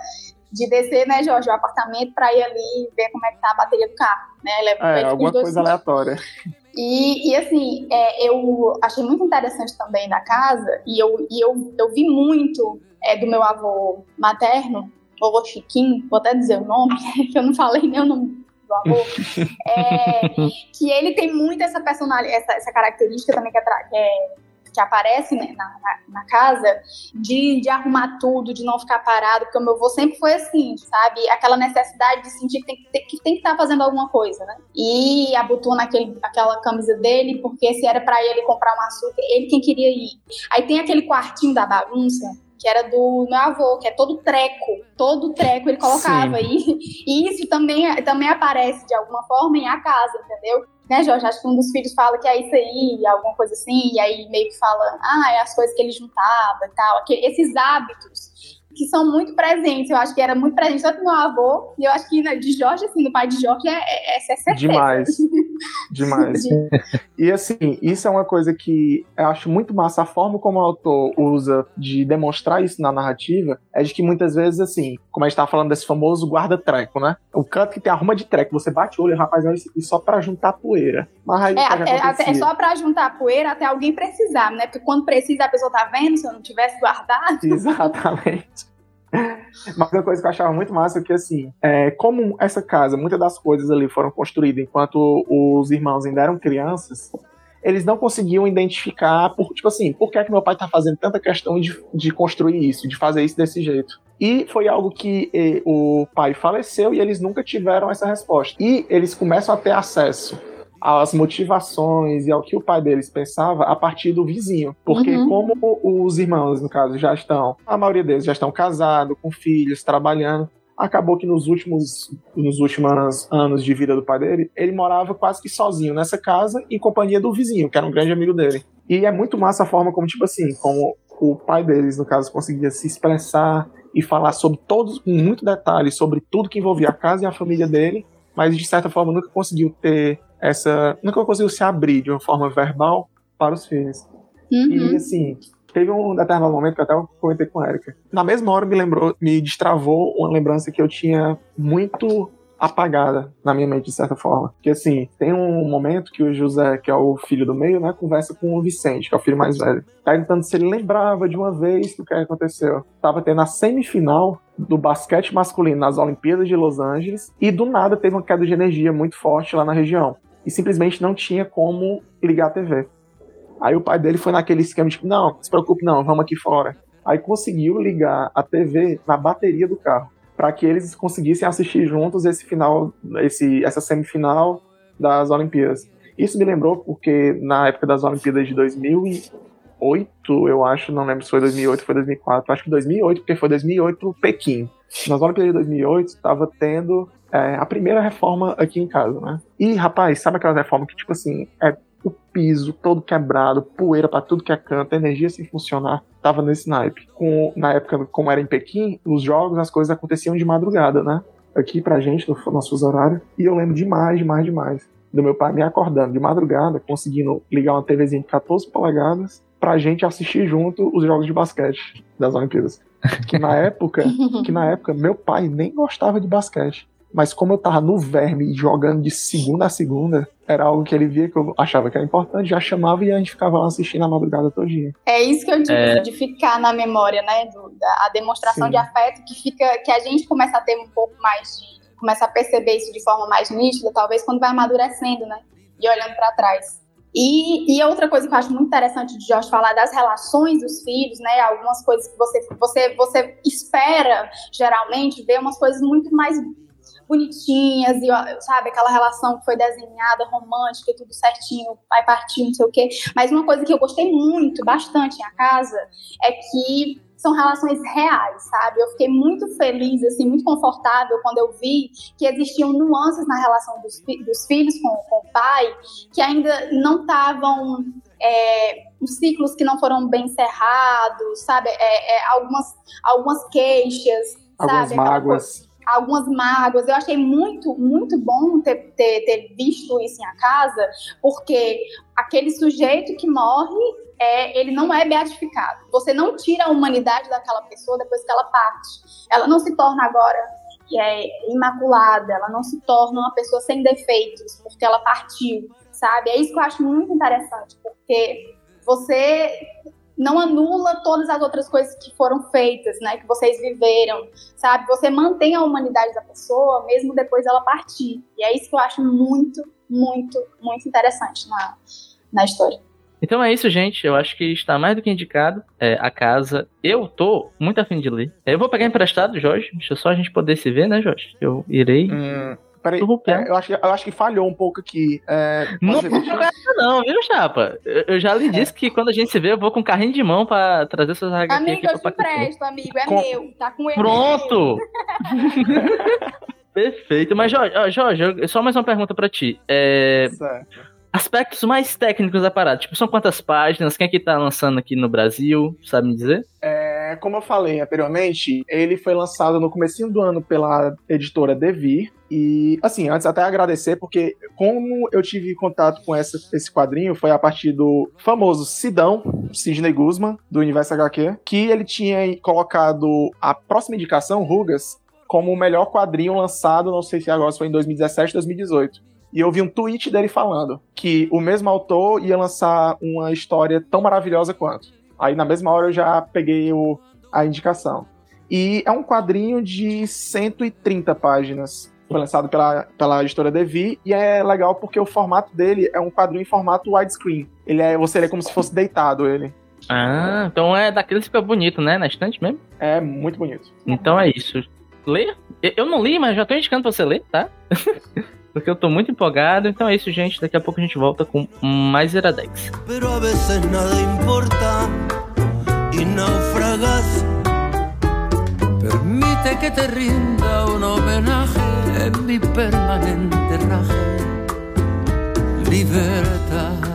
De descer, né, Jorge, o apartamento para ir ali ver como é que tá a bateria do carro, né? Leva É, eles alguma coisa aleatória. e, e, assim, é, eu achei muito interessante também da casa, e eu, e eu, eu vi muito é, do meu avô materno, vovô Chiquinho, vou até dizer o nome, que eu não falei nem o nome do avô, é, que ele tem muito essa personalidade, essa, essa característica também que, é que, é- que aparece né, na, na, na casa, de, de arrumar tudo, de não ficar parado, porque o meu avô sempre foi assim, sabe? Aquela necessidade de sentir que tem que, ter- que tem que estar fazendo alguma coisa, né? E abotou naquele, aquela camisa dele, porque se era pra ele comprar um açúcar, ele quem queria ir. Aí tem aquele quartinho da bagunça, que era do meu avô, que é todo treco. Todo treco ele colocava aí. E isso também, também aparece de alguma forma em a casa, entendeu? Né, Jorge? Acho que um dos filhos fala que é isso aí, alguma coisa assim, e aí meio que fala, ah, é as coisas que ele juntava e tal. Aquele- esses hábitos que são muito presentes. Eu acho que era muito presente tanto do meu avô, e eu acho que né, de Jorge, assim, do pai de Jorge, é, é, é certeza. Demais. Demais. E assim, isso é uma coisa que eu acho muito massa. A forma como o autor usa de demonstrar isso na narrativa é de que muitas vezes, assim, como a gente tava falando desse famoso guarda-treco, né? O canto que tem arruma de treco, você bate o olho, rapaz, é isso aqui só pra juntar poeira. Mas aí É, é, é só pra juntar poeira até alguém precisar, né? Porque quando precisa a pessoa tá vendo, se eu não tivesse guardado. Exatamente. Mas uma coisa que eu achava muito massa é que, assim, é, como essa casa, muitas das coisas ali foram construídas enquanto os irmãos ainda eram crianças, eles não conseguiam identificar, por, tipo assim, por que é que meu pai tá fazendo tanta questão de, de construir isso, de fazer isso desse jeito. E foi algo que eh, o pai faleceu e eles nunca tiveram essa resposta. E eles começam a ter acesso às motivações e ao que o pai deles pensava a partir do vizinho. Porque Uhum. como os irmãos, no caso, já estão, a maioria deles já estão casados, com filhos, trabalhando, acabou que nos últimos, nos últimos anos de vida do pai dele, ele morava quase que sozinho nessa casa, em companhia do vizinho, que era um grande amigo dele. E é muito massa a forma como, tipo assim, como o pai deles, no caso, conseguia se expressar e falar sobre todos, com muito detalhe, sobre tudo que envolvia a casa e a família dele, mas de certa forma nunca conseguiu ter essa. nunca conseguiu se abrir de uma forma verbal para os filhos. Uhum. E assim, teve um determinado momento que eu até comentei com a Erika. Na mesma hora me lembrou, me destravou uma lembrança que eu tinha muito apagada na minha mente, de certa forma. Que assim, tem um momento que o José, que é o filho do meio, né, conversa com o Vicente, que é o filho mais velho. Perguntando se ele lembrava de uma vez que o que aconteceu. Tava tendo a semifinal do basquete masculino nas Olimpíadas de Los Angeles e do nada teve uma queda de energia muito forte lá na região. E simplesmente não tinha como ligar a TV. Aí o pai dele foi naquele esquema de, não, não se preocupe não, vamos aqui fora. Aí conseguiu ligar a TV na bateria do carro para que eles conseguissem assistir juntos esse final, esse, essa semifinal das Olimpíadas. Isso me lembrou porque na época das Olimpíadas de 2008, eu acho, não lembro se foi 2008 ou foi 2004, acho que 2008, porque foi 2008 Pequim. Nas Olimpíadas de 2008 estava tendo é, a primeira reforma aqui em casa, né? E rapaz, sabe aquela reforma que tipo assim é o piso todo quebrado, poeira pra tudo que é canto, energia sem funcionar, tava nesse naipe. Com, na época, como era em Pequim, os jogos, as coisas aconteciam de madrugada, né? Aqui pra gente, no nosso fuso horário. E eu lembro demais, demais, demais do meu pai me acordando de madrugada, conseguindo ligar uma TVzinha de 14 polegadas pra gente assistir junto os jogos de basquete das Olimpíadas. Que na época, que na época meu pai nem gostava de basquete. Mas como eu tava no verme e jogando de segunda a segunda, era algo que ele via que eu achava que era importante, já chamava e a gente ficava lá assistindo a madrugada todinha. É isso que eu digo, É. de ficar na memória, né? do- da, a demonstração Sim. de afeto que fica, que a gente começa a ter um pouco mais de. começa a perceber isso de forma mais nítida, talvez quando vai amadurecendo, né? E olhando para trás. E, e outra coisa que eu acho muito interessante de Jorge falar das relações dos filhos, né? Algumas coisas que você, você, você espera, geralmente, ver umas coisas muito mais bonitinhas, e sabe, aquela relação que foi desenhada, romântica, tudo certinho, pai partiu, não sei o quê. Mas uma coisa que eu gostei muito, bastante em a casa, é que são relações reais, sabe? Eu fiquei muito feliz, assim, muito confortável quando eu vi que existiam nuances na relação dos, dos filhos com, com o pai que ainda não estavam. É, os ciclos que não foram bem encerrados, sabe? É, é, algumas, algumas queixas, Algumas sabe? Mágoas. Algumas mágoas. Eu achei muito, muito bom ter, ter, ter visto isso em a casa, porque aquele sujeito que morre, é, ele não é beatificado. Você não tira a humanidade daquela pessoa depois que ela parte. Ela não se torna agora é, imaculada, ela não se torna uma pessoa sem defeitos, porque ela partiu, sabe? É isso que eu acho muito interessante, porque você não anula todas as outras coisas que foram feitas, né? Que vocês viveram, sabe? Você mantém a humanidade da pessoa mesmo depois dela partir. E é isso que eu acho muito, muito, muito interessante na, na história. Então é isso, gente. Eu acho que está mais do que indicado. É, a casa. Eu tô muito afim de ler. Eu vou pegar emprestado, Jorge. Deixa só a gente poder se ver, né, Jorge? Eu irei. Hum, peraí, é, eu, acho, que- eu acho que falhou um pouco aqui. É, Não vou jogar essa não, viu, Chapa? Eu, eu já lhe disse que quando a gente se vê, eu vou com carrinho de mão pra trazer seus HQ Amigo, aqui eu te empresto, amigo. É Com- meu. Tá com ele. Pronto! Perfeito. Mas, Jorge, Jorge, só mais uma pergunta pra ti. É, Certo. Aspectos mais técnicos da parada. Tipo, são quantas páginas? Quem é que tá lançando aqui no Brasil? Sabe me dizer? É, como eu falei anteriormente, ele foi lançado no comecinho do ano pela editora Devir. E, assim, antes até agradecer, porque como eu tive contato com essa- esse quadrinho, foi a partir do famoso Sidão, Sidney Guzman, do Universo HQ, que ele tinha colocado a próxima indicação, Rugas, como o melhor quadrinho lançado, não sei se agora foi em 2017, 2018. E eu vi um tweet dele falando que o mesmo autor ia lançar uma história tão maravilhosa quanto. Aí na mesma hora eu já peguei o- a indicação. E é um quadrinho de 130 páginas. Foi lançado pela, pela editora Devi e é legal porque o formato dele é um quadrinho em formato widescreen. Ele é, você lê como se fosse deitado ele. Ah, então é daqueles que fica bonito, né? Na estante mesmo? É muito bonito. Então é isso. Lê? Eu- Eu não li, mas já tô indicando pra você ler, tá? porque eu tô muito empolgado. Então é isso, gente. Daqui a pouco a gente volta com mais Iradex. pero a veces nada importa y naufragas. Permite que te rinda un homenaje en mi permanente raje. Libertad.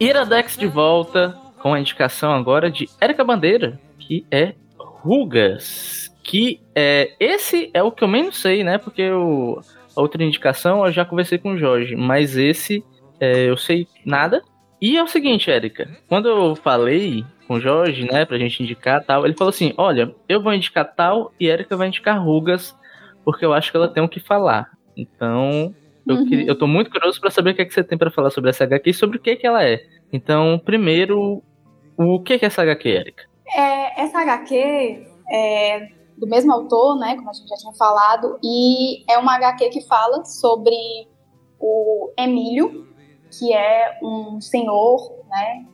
Iradex de volta com a indicação agora de Érica Bandeira, que é Rugas. Que é. Esse é o que eu menos sei, né? Porque o, a outra indicação eu já conversei com o Jorge, mas esse é, eu sei nada. E é o seguinte, Érica, quando eu falei com o Jorge, né, pra gente indicar tal, ele falou assim: olha, eu vou indicar tal e Érica vai indicar Rugas, porque eu acho que ela tem o que falar. Então, eu, Uhum. queria- eu tô muito curioso pra saber o que, é que você tem pra falar sobre essa HQ e sobre o que, que ela é. Então, primeiro, o que, que é essa HQ, Erika? É, essa HQ é do mesmo autor, né, como a gente já tinha falado, e é uma HQ que fala sobre o Emílio, que é um senhor, né,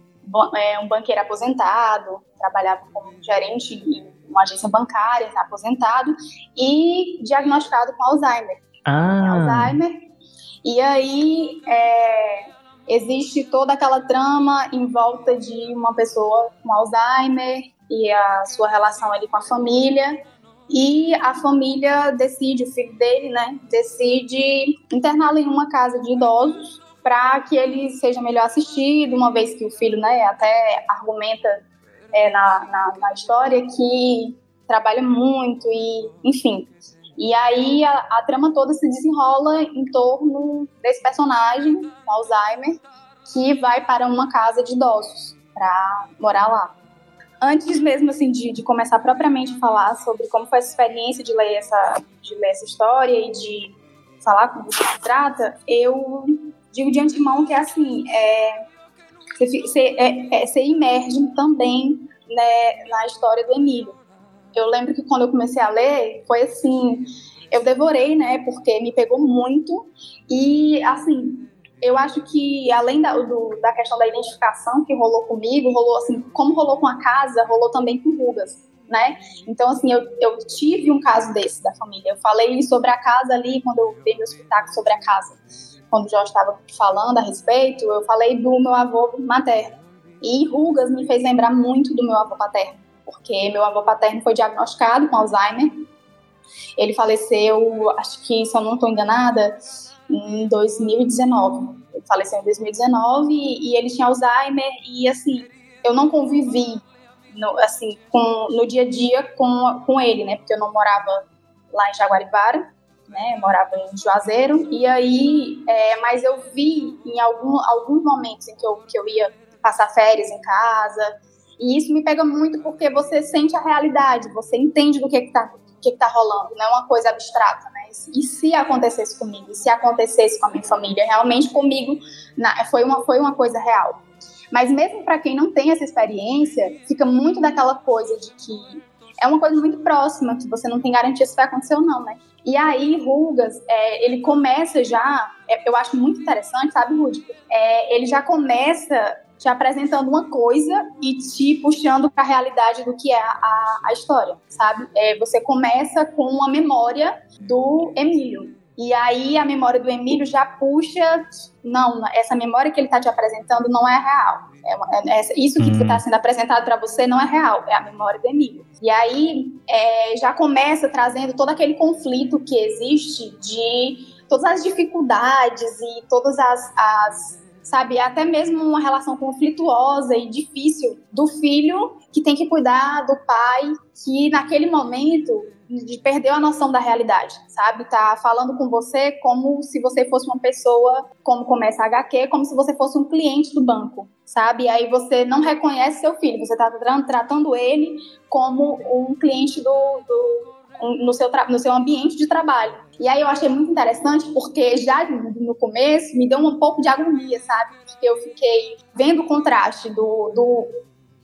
é um banqueiro aposentado, trabalhava como gerente em uma agência bancária, aposentado, e diagnosticado com Alzheimer. Ah, Alzheimer. E aí é, existe toda aquela trama em volta de uma pessoa com Alzheimer e a sua relação ali com a família. E a família decide, o filho dele, né, decide interná-lo em uma casa de idosos para que ele seja melhor assistido, uma vez que o filho, né, até argumenta é, na, na, na história que trabalha muito e, enfim, e aí a, a trama toda se desenrola em torno desse personagem, com Alzheimer, que vai para uma casa de idosos para morar lá. Antes mesmo assim de, de começar propriamente a falar sobre como foi essa experiência de ler essa, de ler essa história e de falar como se trata, eu digo de antemão que é assim, é, você, você, é, é, imerge também né, na história do Emílio eu lembro que quando eu comecei a ler, foi assim, eu devorei, né, porque me pegou muito, e assim, eu acho que além da, do- da questão da identificação que rolou comigo, rolou assim, como rolou com a casa, rolou também com Rugas, né, então assim, eu, eu tive um caso desse da família, eu falei sobre a casa ali, quando eu dei meu espetáculo sobre a casa, quando o Jorge estava falando a respeito, eu falei do meu avô materno, e Rugas me fez lembrar muito do meu avô paterno, porque meu avô paterno foi diagnosticado com Alzheimer. Ele faleceu, acho que, se eu não estou enganada, em 2019. Ele faleceu em 2019 e, ele tinha Alzheimer e, assim, eu não convivi, no, assim, com, no dia a dia com, com ele, né? Porque eu não morava lá em Jaguaribara, né? Eu morava em Juazeiro. E aí, é, mas eu vi em algum, alguns momentos em que eu, que eu ia passar férias em casa, e isso me pega muito porque você sente a realidade, você entende do que está que que tá rolando, não é uma coisa abstrata, né? E se acontecesse comigo, e se acontecesse com a minha família, realmente comigo na- foi, uma, foi uma coisa real. Mas mesmo para quem não tem essa experiência, fica muito daquela coisa de que é uma coisa muito próxima, que você não tem garantia se vai acontecer ou não, né? E aí, Rugas, é, ele começa já, é, eu acho muito interessante, sabe, Rudy? É, ele já começa te apresentando uma coisa e te puxando para a realidade do que é a, a história, sabe? É, você começa com uma memória do Emílio. E aí a memória do Emílio já puxa, não, essa memória que ele está te apresentando não é real. É uma- é- isso que Hum. está sendo apresentado para você não é real, é a memória do Emílio. E aí é, já começa trazendo todo aquele conflito que existe de todas as dificuldades e todas as, as sabe, até mesmo uma relação conflituosa e difícil do filho que tem que cuidar do pai, que naquele momento de perder a noção da realidade, sabe? Tá falando com você como se você fosse uma pessoa, como começa a HQ, como se você fosse um cliente do banco, sabe? E aí você não reconhece seu filho, você tá tra- tratando ele como um cliente do, do no, seu no seu ambiente de trabalho. E aí eu achei muito interessante porque já no começo me deu um pouco de agonia, sabe? Porque eu fiquei vendo o contraste do, do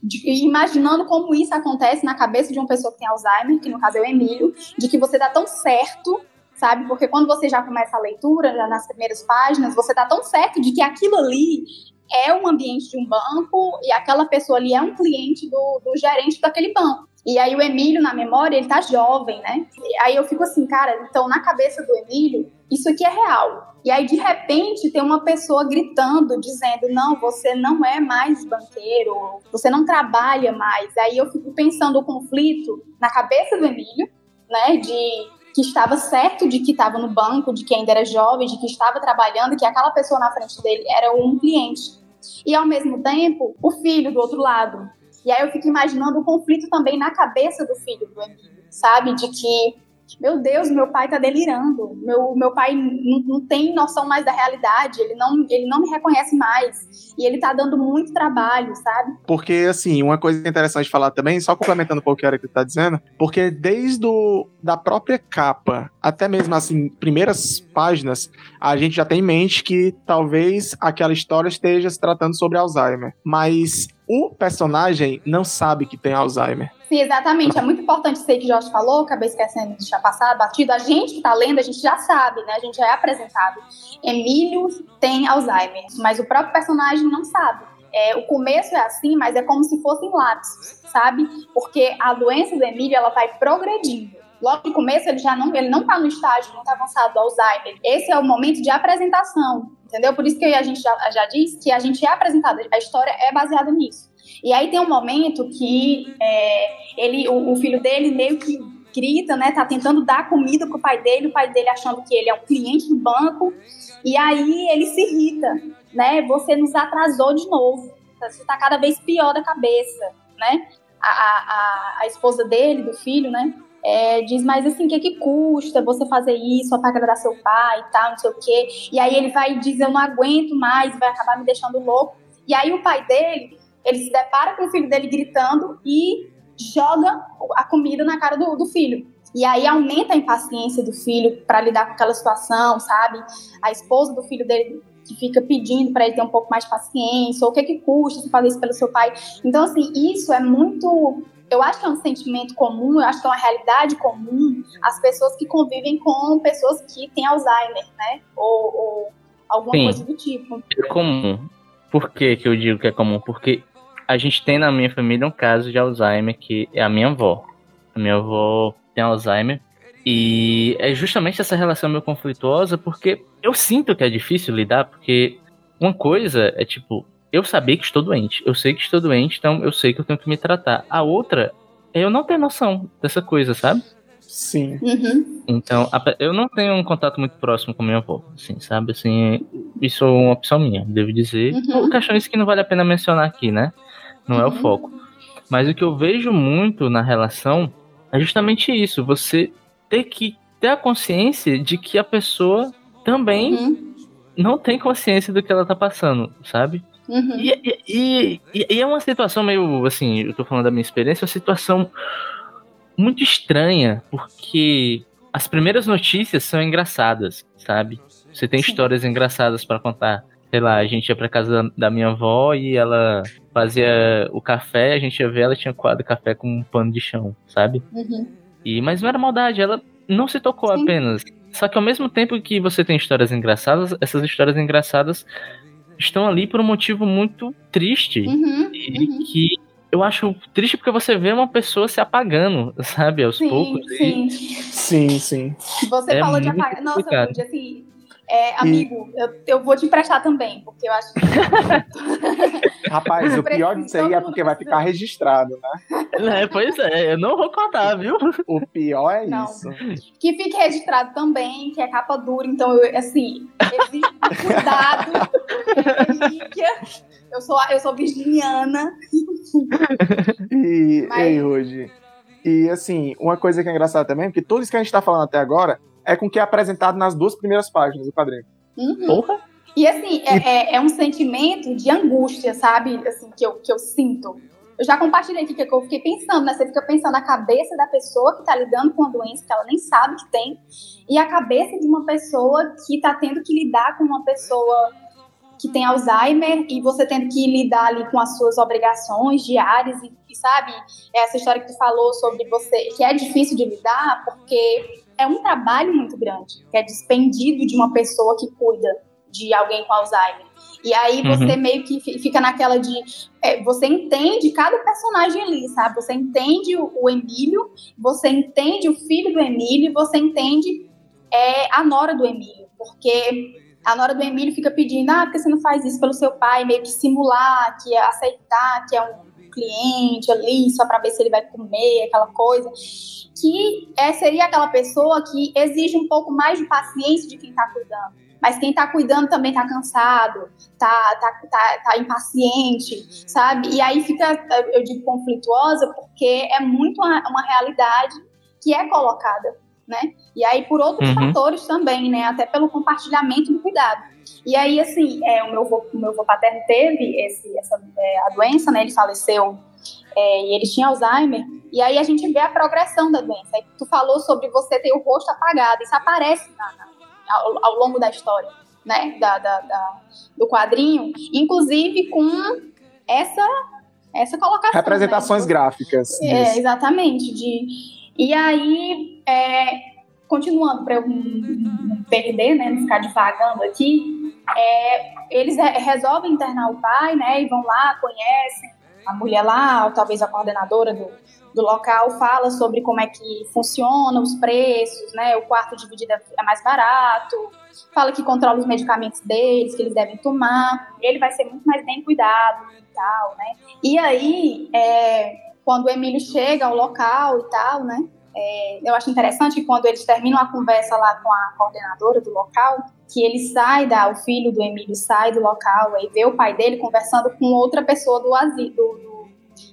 de- imaginando como isso acontece na cabeça de uma pessoa que tem Alzheimer, que no caso é o Emílio, de que você dá tão certo, sabe? Porque quando você já começa a leitura, já nas primeiras páginas, você tá tão certo de que aquilo ali é um ambiente de um banco e aquela pessoa ali é um cliente do, do gerente daquele banco. E aí o Emílio, na memória, ele tá jovem, né? E aí eu fico assim, cara, então na cabeça do Emílio, isso aqui é real. E aí, de repente, tem uma pessoa gritando, dizendo: Não, você não é mais banqueiro, você não trabalha mais. Aí eu fico pensando o conflito na cabeça do Emílio, né? De que estava certo de que estava no banco, de que ainda era jovem, de que estava trabalhando, que aquela pessoa na frente dele era um cliente. E ao mesmo tempo, o filho do outro lado. E aí eu fico imaginando o conflito também na cabeça do filho do Emílio, sabe? De que meu Deus, meu pai tá delirando. Meu, meu pai não, tem noção mais da realidade. Ele não, ele não me reconhece mais. E ele tá dando muito trabalho, sabe? Porque, assim, uma coisa interessante falar também, só complementando um pouco o que a Erika tá dizendo, porque desde o, da própria capa, até mesmo, assim, primeiras páginas, a gente já tem em mente que talvez aquela história esteja se tratando sobre Alzheimer. Mas o personagem não sabe que tem Alzheimer. Sim, exatamente. É muito importante aí que o Jorge falou, acabei esquecendo de deixar passar, batido. A gente que tá lendo, a gente já sabe, né? A gente já é apresentado. Emílio tem Alzheimer, mas o próprio personagem não sabe. É, o começo é assim, mas é como se fossem lapsos, sabe? Porque a doença do Emílio, ela vai progredindo. Logo no começo, ele já não, ele não tá no estágio muito avançado do Alzheimer. Esse é o momento de apresentação, entendeu? Por isso que eu a gente já, já disse que a gente é apresentado, a história é baseada nisso. E aí tem um momento que é, ele, o, o filho dele meio que grita, né? Tá tentando dar comida pro pai dele, o pai dele achando que ele é um cliente do banco. E aí ele se irrita, né? Você nos atrasou de novo. Você tá cada vez pior da cabeça, né? A, a, a esposa dele, do filho, né? É, diz, mas assim, o que que custa você fazer isso pra agradar seu pai e tal, não sei o quê. E aí ele vai dizer, eu não aguento mais, vai acabar me deixando louco. E aí o pai dele, ele se depara com o filho dele gritando e joga a comida na cara do, do filho. E aí aumenta a impaciência do filho para lidar com aquela situação, sabe? A esposa do filho dele que fica pedindo para ele ter um pouco mais de paciência, ou o que que custa você fazer isso pelo seu pai. Então, assim, isso é muito. Eu acho que é um sentimento comum, eu acho que é uma realidade comum as pessoas que convivem com pessoas que têm Alzheimer, né? Ou, ou alguma Sim. coisa do tipo. É comum. Por que, que eu digo que é comum? Porque a gente tem na minha família um caso de Alzheimer que é a minha avó. A minha avó tem Alzheimer. E é justamente essa relação meio conflituosa porque eu sinto que é difícil lidar, porque uma coisa é tipo, eu saber que estou doente. Eu sei que estou doente, então eu sei que eu tenho que me tratar. A outra é eu não ter noção dessa coisa, sabe? Sim. Uhum. Então, eu não tenho um contato muito próximo com minha avó, assim, sabe? Assim, isso é uma opção minha, devo dizer. Uhum. Questões que não vale a pena mencionar aqui, né? Não é o Uhum. foco. Mas o que eu vejo muito na relação é justamente isso, você ter que ter a consciência de que a pessoa também Uhum. não tem consciência do que ela tá passando, sabe? Uhum. E, e- e- e- é uma situação meio, assim, eu tô falando da minha experiência, é uma situação muito estranha, porque as primeiras notícias são engraçadas, sabe? Você tem Sim. histórias engraçadas pra contar. Sei lá, a gente ia pra casa da, minha avó e ela fazia o café, a gente ia ver, ela tinha coado café com um pano de chão, sabe? Uhum. E, mas não era maldade, ela não se tocou Sim. apenas. Só que ao mesmo tempo que você tem histórias engraçadas, essas histórias engraçadas estão ali por um motivo muito triste. Uhum. E Uhum. que eu acho triste porque você vê uma pessoa se apagando, sabe, aos Sim, poucos. E- sim. Sim, sim. Você É falou de apagar. Nossa, complicado. Assim, é, amigo, eu, eu vou te emprestar também, porque eu acho que. Rapaz, o pior disso aí é porque vai ficar registrado, né? É, pois é, eu não vou contar, viu? O pior é Não. isso. que fique registrado também, que é capa dura, então, eu, assim, existe cuidado. Eu sou, eu sou virginiana. E, Mas- ei, hoje. E assim, uma coisa que é engraçada também, porque tudo isso que a gente tá falando até agora é com o que é apresentado nas duas primeiras páginas do quadrinho. Uhum. Porra. E assim, é, é- é um sentimento de angústia, sabe? Assim, que eu, que eu sinto. Eu já compartilhei aqui que eu fiquei pensando, né? Você fica pensando na cabeça da pessoa que tá lidando com uma doença que ela nem sabe que tem, e a cabeça de uma pessoa que tá tendo que lidar com uma pessoa que tem Alzheimer e você tendo que lidar ali com as suas obrigações diárias e, e sabe, essa história que tu falou sobre você, que é difícil de lidar porque é um trabalho muito grande, que é despendido de uma pessoa que cuida de alguém com Alzheimer. E aí você meio que fi- fica naquela de. é, você entende cada personagem ali, sabe? Você entende o, o Emílio, você entende o filho do Emílio, e você entende é, a nora do Emílio. Porque a nora do Emílio fica pedindo, ah, por que você não faz isso pelo seu pai? Meio que simular, que é aceitar que é um cliente ali, só para ver se ele vai comer, aquela coisa. Que é, seria aquela pessoa que exige um pouco mais de paciência de quem está cuidando. Mas quem tá cuidando também tá cansado, tá, tá, tá, tá impaciente, sabe? E aí fica, eu digo, conflituosa, porque é muito uma, uma realidade que é colocada, né? E aí por outros Uhum. fatores também, né? Até pelo compartilhamento do cuidado. E aí, assim, é, o, meu avô, o meu paterno teve esse, essa, é, a doença, né? Ele faleceu é, e ele tinha Alzheimer. E aí a gente vê a progressão da doença. Aí tu falou sobre você ter o rosto apagado. Isso aparece na- na- ao, ao longo da história, né? Da, da- da- do quadrinho. Inclusive com essa, essa colocação. Representações né? gráficas. É, disso. exatamente. De, e aí, é, continuando, para eu perder, né, não ficar divagando aqui, é, eles re- resolvem internar o pai, né, e vão lá, conhecem a mulher lá, ou talvez a coordenadora do, do local, fala sobre como é que funciona os preços, né, o quarto dividido é é mais barato, fala que controla os medicamentos deles, que eles devem tomar, ele vai ser muito mais bem cuidado e tal, né. E aí, é, quando o Emílio chega ao local e tal, né? é, eu acho interessante que quando eles terminam a conversa lá com a coordenadora do local, que ele sai da, o filho do Emílio sai do local e vê o pai dele conversando com outra pessoa do asilo, do, do-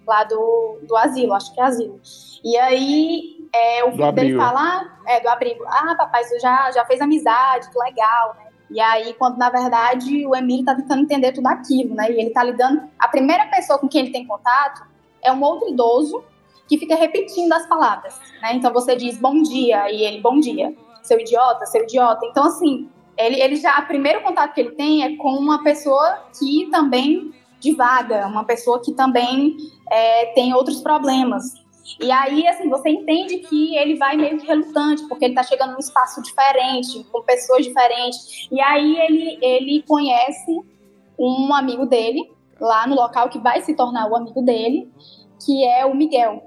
lá do, do asilo, acho que é asilo. E aí é, o filho dele fala, ah, é, do abrigo, ah, papai, você já, já fez amizade, que legal, né? E aí, quando na verdade o Emílio tá tentando entender tudo aquilo, né? E ele tá lidando. A primeira pessoa com quem ele tem contato é um outro idoso que fica repetindo as palavras, né? Então você diz bom dia e ele bom dia, seu idiota, seu idiota. Então assim, ele, ele já o primeiro contato que ele tem é com uma pessoa que também divaga, uma pessoa que também é, tem outros problemas. E aí, assim, você entende que ele vai meio que relutante, porque ele tá chegando num espaço diferente, com pessoas diferentes. E aí ele, ele conhece um amigo dele, lá no local que vai se tornar o amigo dele, que é o Miguel.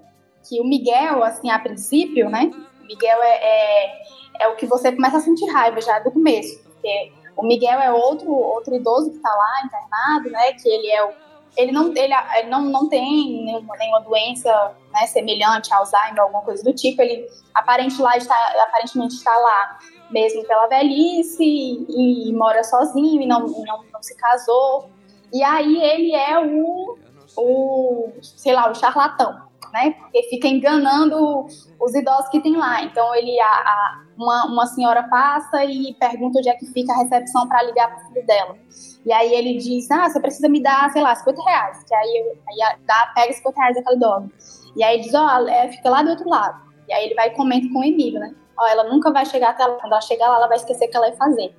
Que o Miguel, assim, a princípio, né? Miguel é, é, é o que você começa a sentir raiva já do começo. Porque o Miguel é outro, outro idoso que tá lá internado, né? Que ele é o. Ele não, ele, ele não, não tem nenhuma, nenhuma doença né, semelhante a Alzheimer, alguma coisa do tipo. Ele aparente lá está, aparentemente está lá mesmo pela velhice e, e mora sozinho e não, não, não se casou. E aí ele é o, o, sei lá, o charlatão, né? Porque fica enganando os idosos que tem lá. Então ele, a, a- uma, uma senhora passa e pergunta onde é que fica a recepção para ligar para o filho dela. E aí ele diz, ah, você precisa me dar, sei lá, 50 reais. Que aí, aí dá, pega 50 reais daquela idosa. E aí diz, ó, é, fica lá do outro lado. E aí ele vai e comenta com o Emílio, né? Ó, ela nunca vai chegar até lá. Quando ela chegar lá, ela vai esquecer o que ela ia fazer.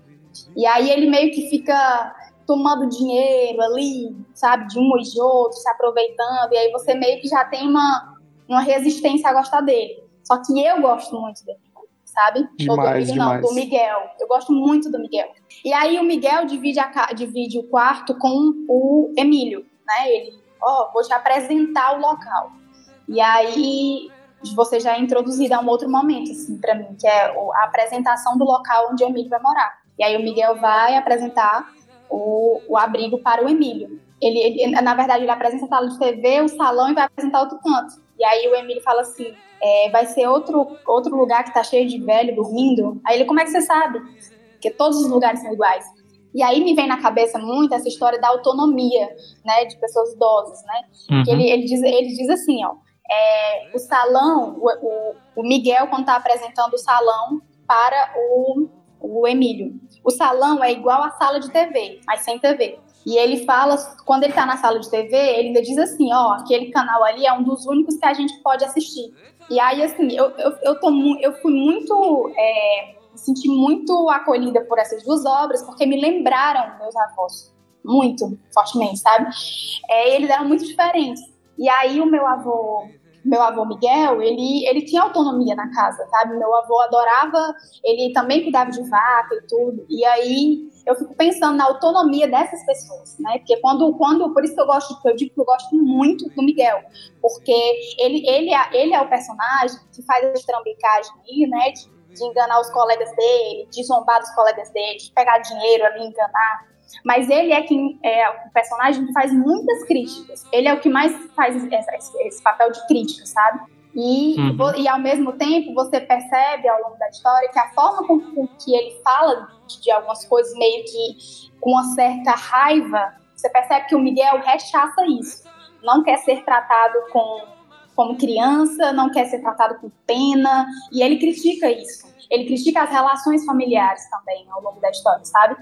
E aí ele meio que fica tomando dinheiro ali, sabe, de um e de outro, se aproveitando, e aí você meio que já tem uma, uma resistência a gostar dele. Só que eu gosto muito dele, sabe? Ou do Demais, não, do Miguel. Eu gosto muito do Miguel. E aí o Miguel divide, a, divide o quarto com o Emílio, né? Ele, ó, vou te apresentar o local. E aí você já é introduzida a um outro momento, assim, pra mim, que é a apresentação do local onde o Emílio vai morar. E aí o Miguel vai apresentar o, o abrigo para o Emílio. Ele, ele- na verdade, ele apresenta a sala de TV, o salão e vai apresentar outro canto. E aí o Emílio fala assim, é, vai ser outro, outro lugar que tá cheio de velho dormindo. Aí ele, como é que você sabe? Porque todos os lugares são iguais. E aí me vem na cabeça muito essa história da autonomia, né, de pessoas idosas, né? Uhum. Que ele, ele, diz, ele diz assim, ó, é, o salão, o, o, o Miguel, quando está apresentando o salão para o, o Emílio. O salão é igual à sala de TV, mas sem TV. E ele fala, quando ele tá na sala de TV, ele ainda diz assim, ó, aquele canal ali é um dos únicos que a gente pode assistir. E aí, assim, eu, eu, eu, tô, eu fui muito, é, me senti muito acolhida por essas duas obras, porque me lembraram meus avós, muito fortemente, sabe? É, eles eram muito diferentes. E aí o meu avô, meu avô Miguel, ele, ele tinha autonomia na casa, sabe? Meu avô adorava, ele também cuidava de vaca e tudo. E aí eu fico pensando na autonomia dessas pessoas, né? Porque quando, quando por isso que eu gosto, eu digo que eu gosto muito do Miguel, porque ele, ele, é, ele é o personagem que faz essa trambicagem aí, né? De, de enganar os colegas dele, de zombar dos colegas dele, de pegar dinheiro ali, enganar. Mas ele é quem é o personagem que faz muitas críticas. Ele é o que mais faz esse, esse papel de crítica, sabe? E, Uhum. e ao mesmo tempo você percebe ao longo da história que a forma com, com que ele fala de, de algumas coisas meio que com uma certa raiva, você percebe que o Miguel rechaça isso. Não quer ser tratado com, como criança, não quer ser tratado com pena, e ele critica isso. Ele critica as relações familiares também ao longo da história, sabe?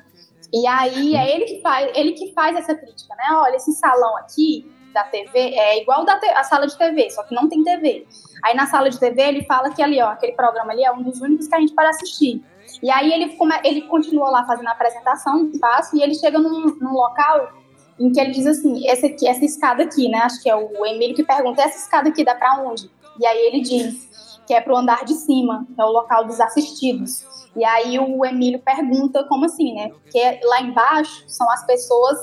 E aí é ele que faz, ele que faz essa crítica, né? Olha, esse salão aqui da TV é igual da a sala de TV, só que não tem TV. Aí na sala de TV ele fala que ali, ó, aquele programa ali é um dos únicos que a gente pode assistir. E aí ele, come, ele continua lá fazendo a apresentação do espaço e ele chega num, num local em que ele diz assim, esse aqui, essa escada aqui, né? Acho que é o Emílio que pergunta, essa escada aqui dá pra onde? E aí ele diz que é pro andar de cima, que é o local dos assistidos. E aí o Emílio pergunta como assim, né? Porque lá embaixo são as pessoas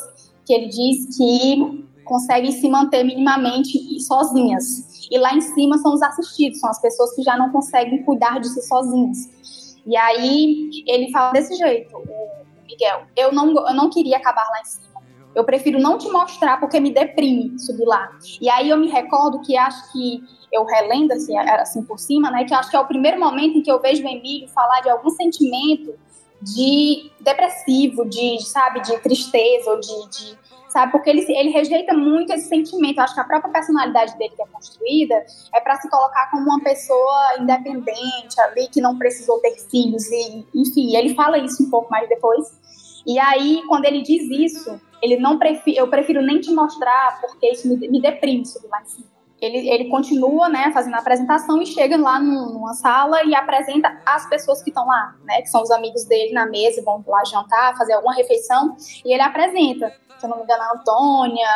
que ele diz que conseguem se manter minimamente sozinhas. E lá em cima são os assistidos, são as pessoas que já não conseguem cuidar de si sozinhas. E aí ele fala desse jeito, o Miguel, eu não, eu não queria acabar lá em cima. Eu prefiro não te mostrar porque me deprime subir lá. E aí eu me recordo que acho que eu relendo assim, assim por cima, né? Que acho que é o primeiro momento em que eu vejo o Emílio falar de algum sentimento de depressivo, de, sabe, de tristeza ou de, de sabe, porque ele, ele rejeita muito esse sentimento. Eu acho que a própria personalidade dele que é construída é para se colocar como uma pessoa independente ali, que não precisou ter filhos e, enfim, ele fala isso um pouco mais depois. E aí, quando ele diz isso, ele não prefiro, eu prefiro nem te mostrar porque isso me, me deprime subir lá em cima. Ele, ele continua, né, fazendo a apresentação e chega lá num- numa sala e apresenta as pessoas que estão lá, né, que são os amigos dele na mesa, vão lá jantar, fazer alguma refeição, e ele apresenta, se eu não me engano, a Antônia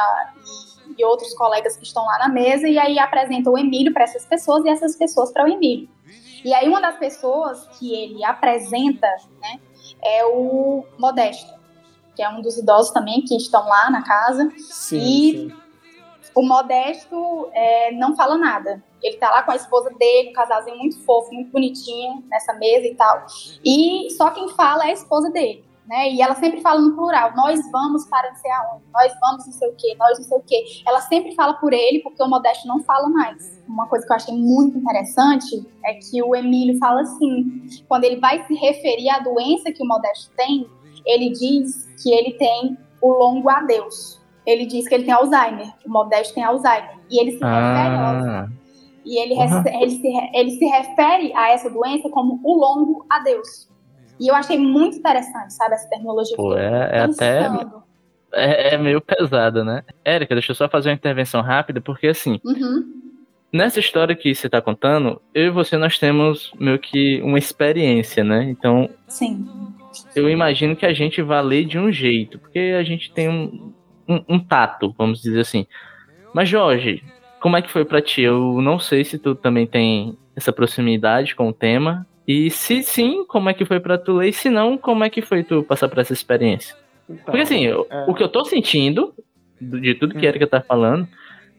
e, e outros colegas que estão lá na mesa, e aí apresenta o Emílio para essas pessoas e essas pessoas para o Emílio. E aí uma das pessoas que ele apresenta, né, é o Modesto, que é um dos idosos também que estão lá na casa. Sim, E- sim. O Modesto é, não fala nada. Ele tá lá com a esposa dele, um casalzinho muito fofo, muito bonitinho nessa mesa e tal. E só quem fala é a esposa dele, né? E ela sempre fala no plural: nós vamos para não sei aonde, nós vamos não sei o quê, nós não sei o quê. Ela sempre fala por ele porque o Modesto não fala mais. Uma coisa que eu achei muito interessante é que o Emílio fala assim: quando ele vai se referir à doença que o Modesto tem, ele diz que ele tem o longo adeus. Ele diz que ele tem Alzheimer, o Modesto tem Alzheimer. E ele se refere ao. Ah, E ele, Uhum. ele, se, ele se refere a essa doença como o longo adeus. E eu achei muito interessante, sabe, essa terminologia. pô, é, é até. É, é meio pesada, né? Érica, deixa eu só fazer uma intervenção rápida, porque assim, Uhum, nessa história que você tá contando, eu e você nós temos meio que uma experiência, né? Então, sim. Eu imagino que a gente vai ler de um jeito, porque a gente tem um, um, um tato, vamos dizer assim. Mas, Jorge, como é que foi pra ti? Eu não sei se tu também tem essa proximidade com o tema. E se sim, como é que foi pra tu ler? E se não, como é que foi tu passar por essa experiência? Então, Porque assim, é. o que eu tô sentindo, do- de tudo que a. Erika tá falando,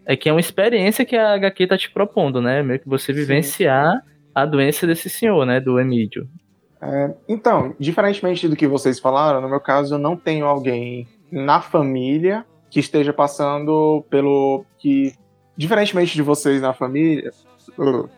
é que é uma experiência que a HQ tá te propondo, né? Meio que você Sim. vivenciar a doença desse senhor, né? Do Emílio. É, então, diferentemente do que vocês falaram, no meu caso eu não tenho alguém na família que esteja passando pelo que diferentemente de vocês na família, uh,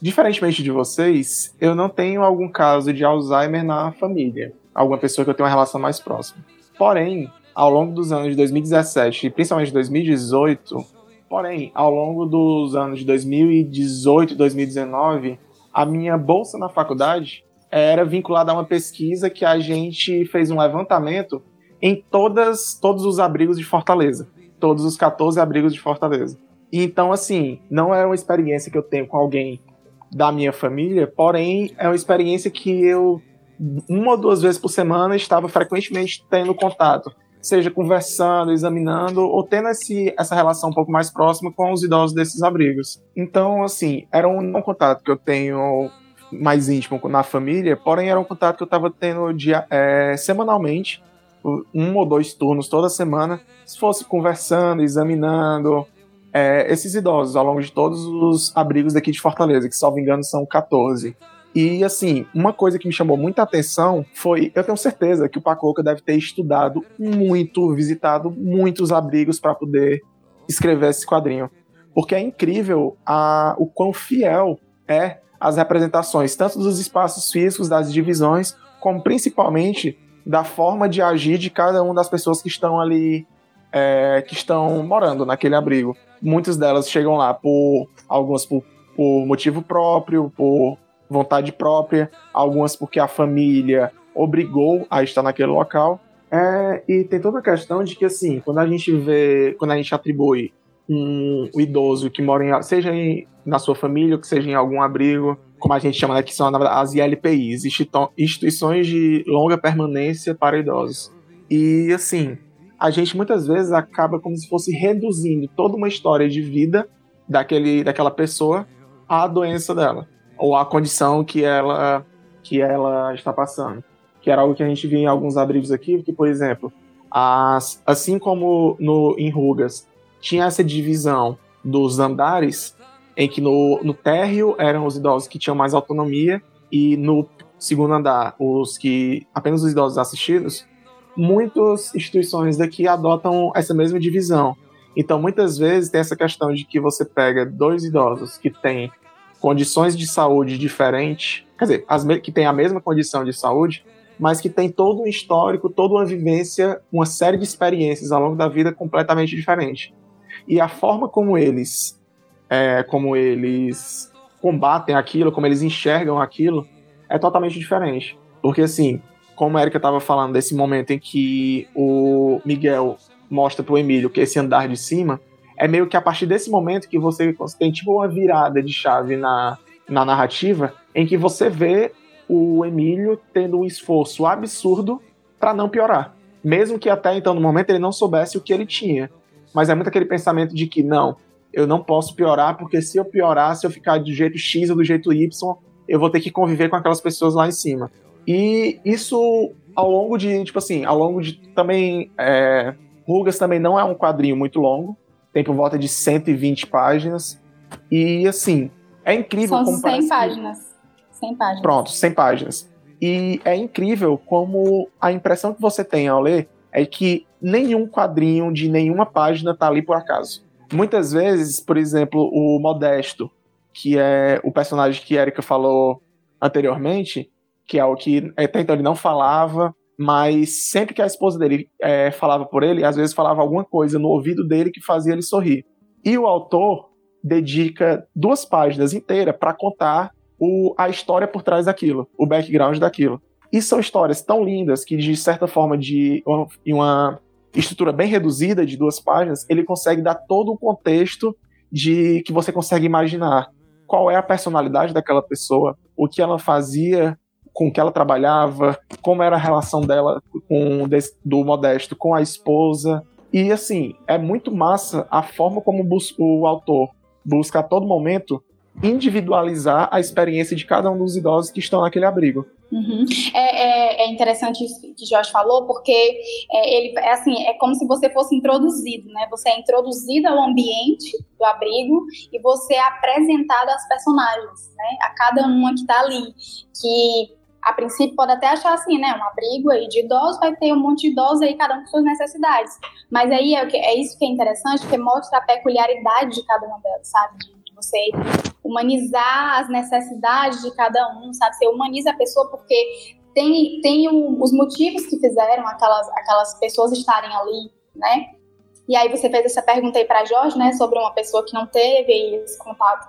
diferentemente de vocês, eu não tenho algum caso de Alzheimer na família, alguma pessoa que eu tenho uma relação mais próxima. Porém, ao longo dos anos de 2017 e principalmente 2018, Porém, ao longo dos anos de 2018 e 2019, a minha bolsa na faculdade era vinculada a uma pesquisa que a gente fez um levantamento em todas, todos os abrigos de Fortaleza. Todos os 14 abrigos de Fortaleza. Então, assim, não é uma experiência que eu tenho com alguém da minha família, porém, é uma experiência que eu, uma ou duas vezes por semana, estava frequentemente tendo contato. Seja conversando, examinando, ou tendo esse, essa relação um pouco mais próxima com os idosos desses abrigos. Então, assim, era um, um contato que eu tenho mais íntimo na família, porém era um contato que eu estava tendo dia, é, semanalmente, um ou dois turnos toda semana, se fosse conversando, examinando é, esses idosos ao longo de todos os abrigos daqui de Fortaleza, que, salvo engano, são 14. E, assim, uma coisa que me chamou muita atenção foi: eu tenho certeza que o Pacoca deve ter estudado muito, visitado muitos abrigos para poder escrever esse quadrinho. Porque é incrível a, o quão fiel é as representações, tanto dos espaços físicos, das divisões, como principalmente da forma de agir de cada uma das pessoas que estão ali, é, que estão morando naquele abrigo. Muitas delas chegam lá por algumas por, por motivo próprio, por vontade própria, algumas porque a família obrigou a estar naquele local. É, e tem toda a questão de que, assim, quando a gente vê, quando a gente atribui um, idoso que mora em, seja em, na sua família, ou que seja em algum abrigo, como a gente chama, né, que são as ILPIs, instituições de longa permanência para idosos. E, assim, a gente muitas vezes acaba como se fosse reduzindo toda uma história de vida daquele, daquela pessoa à doença dela, ou à condição que ela, que ela está passando. Que era algo que a gente via em alguns abrigos aqui, que, por exemplo, as, assim como no, em Rugas tinha essa divisão dos andares, em que no, no térreo eram os idosos que tinham mais autonomia e no segundo andar os que apenas os idosos assistidos, muitas instituições daqui adotam essa mesma divisão. Então, muitas vezes tem essa questão de que você pega dois idosos que têm condições de saúde diferentes, quer dizer, as que têm a mesma condição de saúde, mas que tem todo um histórico, toda uma vivência, uma série de experiências ao longo da vida completamente diferente. E a forma como eles, é, como eles combatem aquilo, como eles enxergam aquilo, é totalmente diferente. Porque assim, como a Erika estava falando desse momento em que o Miguel mostra pro Emílio que esse andar de cima, é meio que a partir desse momento que você, tem tipo uma virada de chave na, na narrativa, em que você vê o Emílio tendo um esforço absurdo para não piorar. Mesmo que até então, no momento, ele não soubesse o que ele tinha. Mas é muito aquele pensamento de que, não, eu não posso piorar, porque se eu piorar, se eu ficar do jeito X ou do jeito Y, eu vou ter que conviver com aquelas pessoas lá em cima. E isso ao longo de, tipo assim, ao longo de também. É, Rugas também não é um quadrinho muito longo, tem por volta de 120 páginas. E assim, é incrível São como 100 parece que- páginas. 100 páginas. Pronto, 100 páginas. E é incrível como a impressão que você tem ao ler é que nenhum quadrinho de nenhuma página tá ali por acaso. Muitas vezes, por exemplo, o Modesto, que é o personagem que Erika falou anteriormente, que é o que até então ele não falava, mas sempre que a esposa dele é, falava por ele, às vezes falava alguma coisa no ouvido dele que fazia ele sorrir. E o autor dedica duas páginas inteiras para contar o, a história por trás daquilo, o background daquilo. E são histórias tão lindas que, de certa forma, de uma, em uma estrutura bem reduzida de duas páginas, ele consegue dar todo o contexto de que você consegue imaginar qual é a personalidade daquela pessoa, o que ela fazia, com que ela trabalhava, como era a relação dela com do Modesto com a esposa. E assim, é muito massa a forma como o autor busca a todo momento individualizar a experiência de cada um dos idosos que estão naquele abrigo. Uhum. É, é, é interessante isso que Jorge falou, porque é, ele é assim, é como se você fosse introduzido, né? Você é introduzido ao ambiente do abrigo e você é apresentado às personagens, né? A cada uma que está ali, que a princípio pode até achar assim, né? Um abrigo aí de idosos vai ter um monte de idosos aí, cada um com suas necessidades. Mas aí é, é isso que é interessante, porque mostra a peculiaridade de cada uma delas, sabe? Você humanizar as necessidades de cada um, sabe? Você humaniza a pessoa porque tem, tem o- os motivos que fizeram aquelas, aquelas pessoas estarem ali, né? E aí você fez essa pergunta aí para Jorge, né, sobre uma pessoa que não teve esse contato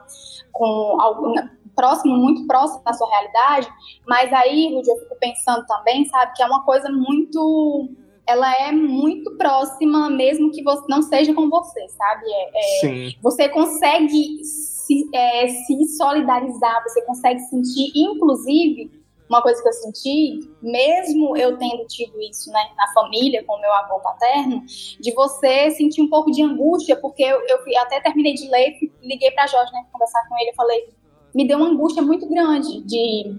com algum próximo, muito próximo da sua realidade. Mas aí, Rudy, eu fico pensando também, sabe, que é uma coisa muito ela é muito próxima, mesmo que você não seja com você, sabe? É, é, Sim. você consegue se, é, se solidarizar, você consegue sentir, inclusive, uma coisa que eu senti, mesmo eu tendo tido isso né, na família, com meu avô paterno, de você sentir um pouco de angústia, porque eu, eu até terminei de ler, liguei para Jorge, né, conversar com ele, eu falei, me deu uma angústia muito grande de,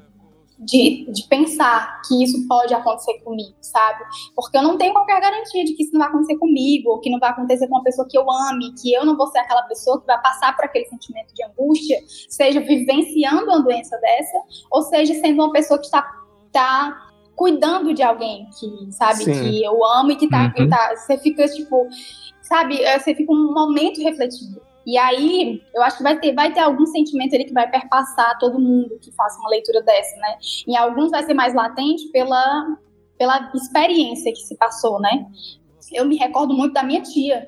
de, de pensar que isso pode acontecer comigo, sabe? Porque eu não tenho qualquer garantia de que isso não vai acontecer comigo, ou que não vai acontecer com uma pessoa que eu ame, que eu não vou ser aquela pessoa que vai passar por aquele sentimento de angústia, seja vivenciando uma doença dessa, ou seja sendo uma pessoa que está tá cuidando de alguém que, sabe, Sim. que eu amo e que tá, Uhum. tá- você fica tipo, sabe, eh, você fica um momento refletindo. E aí, eu acho que vai ter, vai ter algum sentimento ali que vai perpassar todo mundo que faça uma leitura dessa, né? Em alguns vai ser mais latente pela, pela experiência que se passou, né? Eu me recordo muito da minha tia,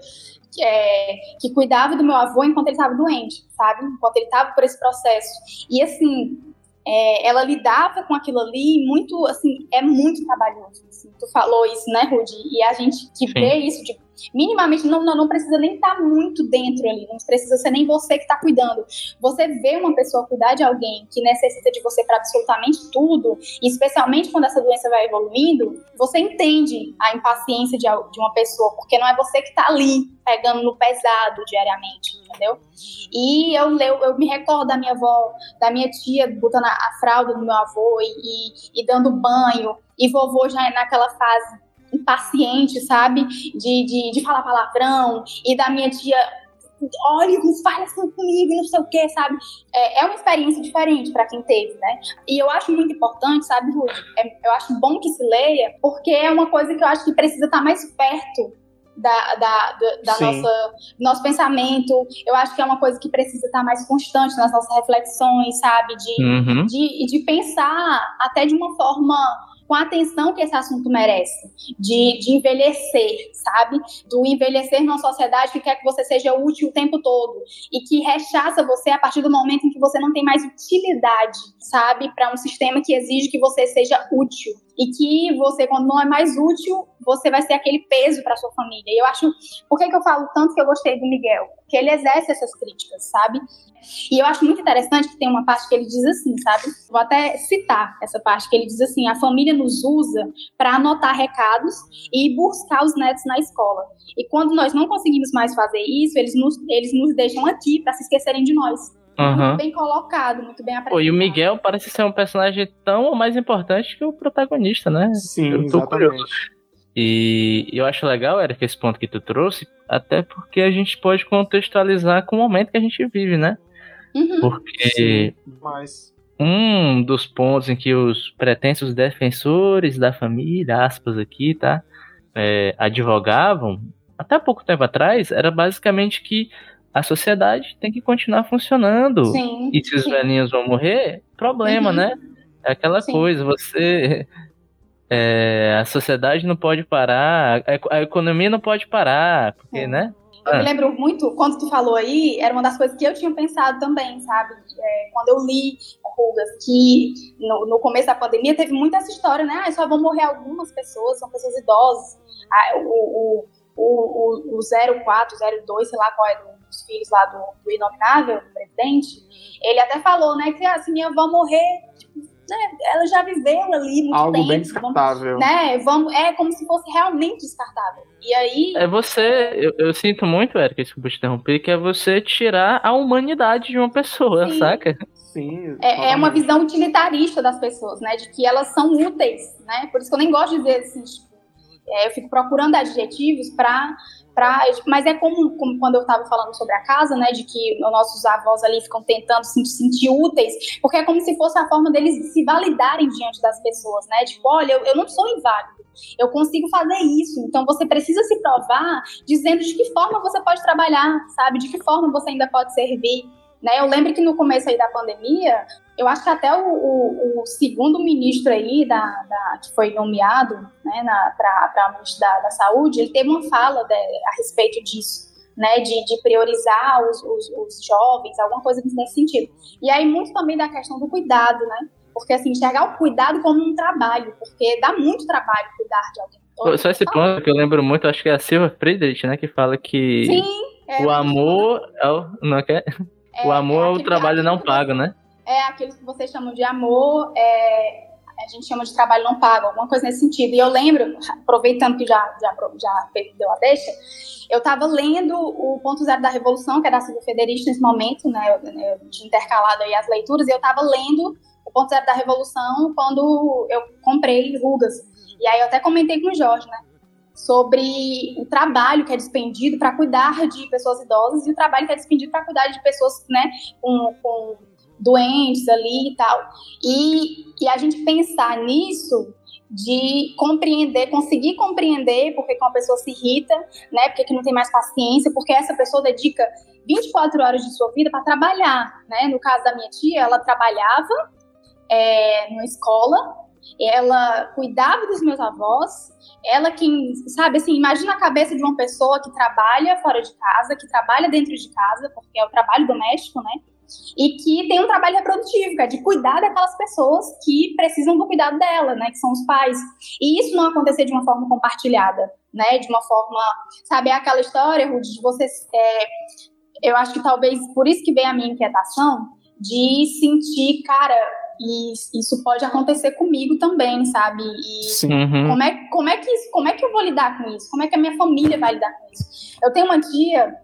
que, é, que cuidava do meu avô enquanto ele estava doente, sabe? Enquanto ele estava por esse processo. E assim, é, ela lidava com aquilo ali muito, assim, é muito trabalhoso. assim. Tu falou isso, né, Rudy? E a gente que Sim. vê isso, de, minimamente, não, não, não precisa nem estar muito dentro ali, não precisa ser nem você que está cuidando. Você vê uma pessoa cuidar de alguém que necessita de você para absolutamente tudo, especialmente quando essa doença vai evoluindo, você entende a impaciência de, de uma pessoa, porque não é você que está ali pegando no pesado diariamente, entendeu? E eu, eu, eu me recordo da minha avó, da minha tia botando a, a fralda do meu avô e, e, e dando banho, e vovô já é naquela fase impaciente, sabe? De, de, de falar palavrão, e da minha tia, olha, não fala assim comigo, não sei o que, sabe? É, é uma experiência diferente para quem teve, né? E eu acho muito importante, sabe, Ruth? É- eu acho bom que se leia, porque é uma coisa que eu acho que precisa estar mais perto da, da, da, nossa, do nosso pensamento. Eu acho que é uma coisa que precisa estar mais constante nas nossas reflexões, sabe? De, Uhum. de, de pensar até de uma forma com a atenção que esse assunto merece, de, de envelhecer, sabe? Do envelhecer numa sociedade que quer que você seja útil o tempo todo e que rechaça você a partir do momento em que você não tem mais utilidade, sabe? Para um sistema que exige que você seja útil e que você, quando não é mais útil, você vai ser aquele peso para sua família. E eu acho, por que, que eu falo tanto que eu gostei do Miguel? Porque ele exerce essas críticas, sabe? E eu acho muito interessante que tem uma parte que ele diz assim, sabe? Vou até citar essa parte que ele diz assim: a família nos usa para anotar recados e buscar os netos na escola. E quando nós não conseguimos mais fazer isso, eles nos, eles nos deixam aqui para se esquecerem de nós. Uhum. Muito bem colocado, muito bem apresentado. Pô, e o Miguel parece ser um personagem tão ou mais importante que o protagonista, né? Sim, Eu tô exatamente. E eu acho legal, Eric, esse ponto que tu trouxe, até porque a gente pode contextualizar com o momento que a gente vive, né? Uhum. Porque Sim, mas um dos pontos em que os pretensos defensores da família, aspas aqui, tá? é, advogavam, até pouco tempo atrás, era basicamente que a sociedade tem que continuar funcionando. Sim. E se os sim. velhinhos vão morrer, problema, Uhum. né? É aquela Sim. coisa, você. é, a sociedade não pode parar, a, a economia não pode parar, porque, É. né? Eu Ah. me lembro muito, quando tu falou aí, era uma das coisas que eu tinha pensado também, sabe? É, quando eu li Rugas, que no, no começo da pandemia teve muita essa história, né? Ah, só vão morrer algumas pessoas, são pessoas idosas. Ah, o, o, o, o, o 04, 02, sei lá qual é do- dos filhos lá do, do Inominável, do presidente, ele até falou, né, que ah, se minha avó morrer, tipo, né, ela já viveu ali muito algo tempo. bem vamos- descartável. né, vamos, é como se fosse realmente descartável. E aí, É você, eu, eu sinto muito, Eric, desculpa te interromper, que é você tirar a humanidade de uma pessoa, Sim. saca? Sim, É, é uma visão utilitarista das pessoas, né? De que elas são úteis, né? Por isso que eu nem gosto de dizer assim, tipo, é, eu fico procurando adjetivos para Mas é como, como quando eu estava falando sobre a casa, né, de que nossos avós ali ficam tentando se sentir úteis, porque é como se fosse a forma deles se validarem diante das pessoas, né, tipo, olha, eu, eu não sou inválido, eu consigo fazer isso, então você precisa se provar dizendo de que forma você pode trabalhar, sabe, de que forma você ainda pode servir, Né? Eu lembro que no começo aí da pandemia, eu acho que até o, o, o segundo ministro aí, da, da, que foi nomeado né, para ministro da, da Saúde, ele teve uma fala de, a respeito disso. Né, de, de priorizar os, os, os, jovens, alguma coisa nesse sentido. E aí, muito também da questão do cuidado, né? Porque, assim, enxergar o cuidado como um trabalho, porque dá muito trabalho cuidar de alguém. Só esse ponto que eu lembro muito, acho que é a Silva Friedrich, né, que fala que Sim, é, o amor é o, não é, é, o amor é, o trabalho não pago, né? É aquilo que vocês chamam de amor, é, a gente chama de trabalho não pago, alguma coisa nesse sentido. E eu lembro, aproveitando que já, já, já deu a deixa, eu estava lendo o Ponto Zero da Revolução, que é da Silvia Federici nesse momento, né? Eu, eu tinha intercalado aí as leituras, e eu estava lendo o Ponto Zero da Revolução quando eu comprei Rugas. E aí eu até comentei com o Jorge, né? Sobre o trabalho que é despendido para cuidar de pessoas idosas e o trabalho que é despendido para cuidar de pessoas, né, com, com doentes ali e tal. E, e a gente pensar nisso de compreender, conseguir compreender porque que uma pessoa se irrita, né? Porque que não tem mais paciência, porque essa pessoa dedica 24 horas de sua vida para trabalhar, né? No caso da minha tia, ela trabalhava é, numa escola, ela cuidava dos meus avós, ela quem, sabe assim, imagina a cabeça de uma pessoa que trabalha fora de casa, que trabalha dentro de casa, porque é o trabalho doméstico, né? E que tem um trabalho reprodutivo, que é de cuidar daquelas pessoas que precisam do cuidado dela, né? Que são os pais. E isso não acontecer de uma forma compartilhada, né? De uma forma, sabe, é aquela história, Ruth, de você. É, eu acho que talvez por isso que vem a minha inquietação de sentir, cara, e isso pode acontecer comigo também, sabe? E Sim. Uhum. como é, como é que isso, como é que eu vou lidar com isso? Como é que a minha família vai lidar com isso? Eu tenho uma tia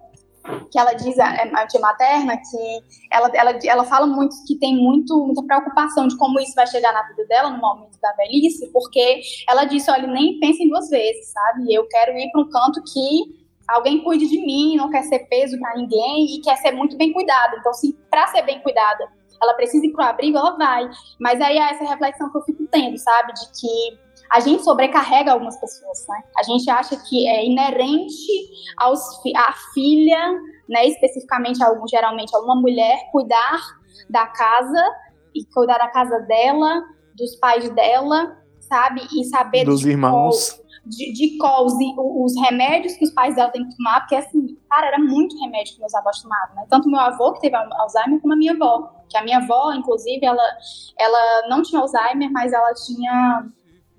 que ela diz, é uma tia materna, que ela, ela, ela fala muito que tem muito, muita preocupação de como isso vai chegar na vida dela no momento da velhice, porque ela disse, olha, nem pensem duas vezes, sabe? Eu quero ir para um canto que alguém cuide de mim, não quer ser peso para ninguém e quer ser muito bem cuidada. Então, se para ser bem cuidada, ela precisa ir pro abrigo, ela vai. Mas aí é essa reflexão que eu fico tendo, sabe? De que a gente sobrecarrega algumas pessoas, né? A gente acha que é inerente aos à filha, né? Especificamente, algum, geralmente, a uma mulher cuidar da casa e cuidar da casa dela, dos pais dela, sabe? E saber Dos irmãos. de, de qual os, os remédios que os pais dela têm que tomar, porque assim, cara, era muito remédio que meus avós tomavam, né? Tanto meu avô, que teve Alzheimer, como a minha avó. Que a minha avó, inclusive, ela, ela não tinha Alzheimer, mas ela tinha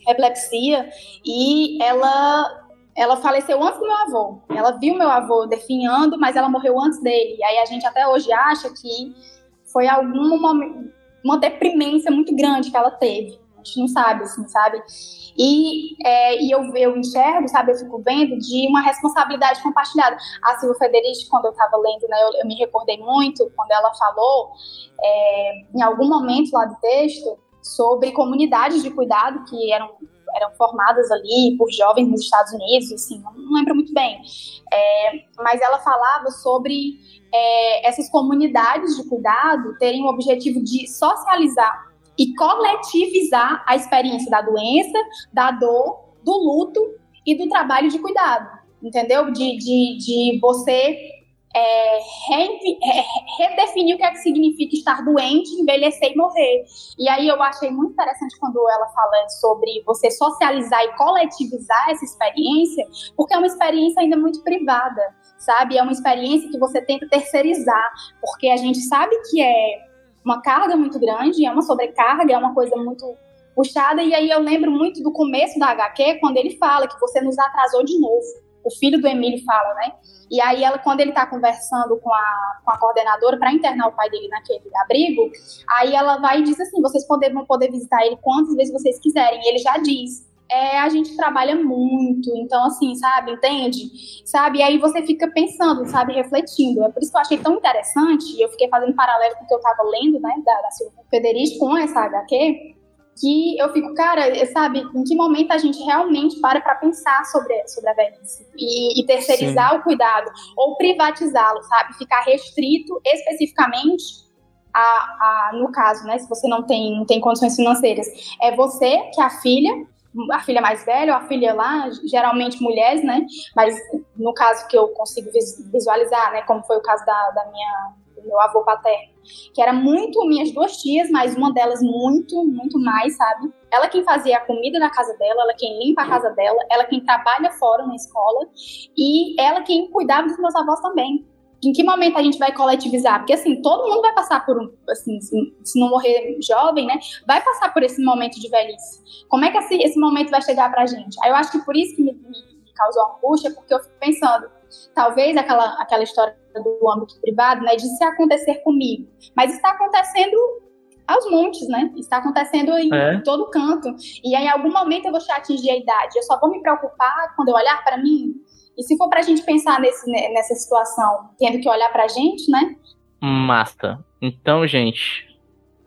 epilepsia e ela ela faleceu antes do meu avô. Ela viu meu avô definhando, mas ela morreu antes dele. E aí a gente até hoje acha que foi alguma uma deprimência muito grande que ela teve. A gente não sabe, assim, sabe? E, é, e eu, eu enxergo, sabe, eu fico vendo de uma responsabilidade compartilhada. A Silvia Federici, quando eu estava lendo, né, eu, eu me recordei muito quando ela falou, é, em algum momento lá do texto, sobre comunidades de cuidado que eram, eram formadas ali por jovens nos Estados Unidos, assim, não, lembro muito bem. É, mas ela falava sobre é, essas comunidades de cuidado terem o objetivo de socializar e coletivizar a experiência da doença, da dor, do luto e do trabalho de cuidado, entendeu? De, de, de você é, re, redefinir o que é que significa estar doente, envelhecer e morrer. E aí eu achei muito interessante quando ela fala sobre você socializar e coletivizar essa experiência, porque é uma experiência ainda muito privada, sabe? É uma experiência que você tenta terceirizar, porque a gente sabe que é uma carga muito grande, é uma sobrecarga, é uma coisa muito puxada. E aí eu lembro muito do começo da HQ, quando ele fala que você nos atrasou de novo. O filho do Emílio fala, né? E aí, ela, quando ele está conversando com a, com a coordenadora para internar o pai dele naquele abrigo, aí ela vai e diz assim: vocês poder, vão poder visitar ele quantas vezes vocês quiserem. E ele já diz: é, a gente trabalha muito, então assim, sabe, entende? Sabe? E aí você fica pensando, sabe, refletindo. É por isso que eu achei tão interessante, eu fiquei fazendo paralelo com o que eu estava lendo, né, da, da Silvia Federici com essa HQ, que eu fico, cara, sabe, em que momento a gente realmente para para pensar sobre, sobre a velhice e, e terceirizar Sim. o cuidado ou privatizá-lo, sabe? Ficar restrito especificamente a, a, no caso, né, se você não tem, não tem condições financeiras, é você que é a filha, a filha mais velha ou a filha lá, geralmente mulheres, né, mas no caso que eu consigo visualizar, né, como foi o caso da, da minha meu avô paterno, que era muito minhas duas tias, mas uma delas muito, muito mais, sabe? Ela quem fazia a comida na casa dela, ela quem limpa a casa dela, ela quem trabalha fora na escola e ela quem cuidava dos meus avós também. Em que momento a gente vai coletivizar? Porque assim, todo mundo vai passar por um, assim, se, não morrer jovem, né? Vai passar por esse momento de velhice. Como é que esse, esse momento vai chegar pra gente? Aí eu acho que por isso que me, me me causou angústia, porque eu fico pensando, talvez aquela, aquela história do âmbito privado, né, de se acontecer comigo, mas está acontecendo aos montes, né? Está acontecendo em É. todo canto. E aí, em algum momento eu vou atingir a idade. Eu só vou me preocupar quando eu olhar para mim. E se for para a gente pensar nesse, né, nessa situação, tendo que olhar para a gente, né? Massa. Então, gente,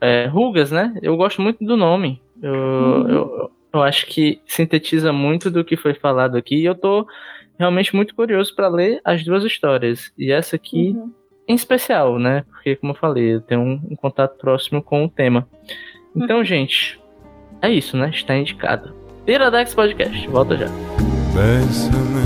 é, rugas, né? Eu gosto muito do nome. Eu, Uhum. eu, eu acho que sintetiza muito do que foi falado aqui. E eu tô realmente muito curioso para ler as duas histórias. E essa aqui, Uhum. em especial, né? Porque, como eu falei, eu tenho um, um contato próximo com o tema. Então, gente, é isso, né? Está indicado. Iradex Podcast. Volta já. Bésame,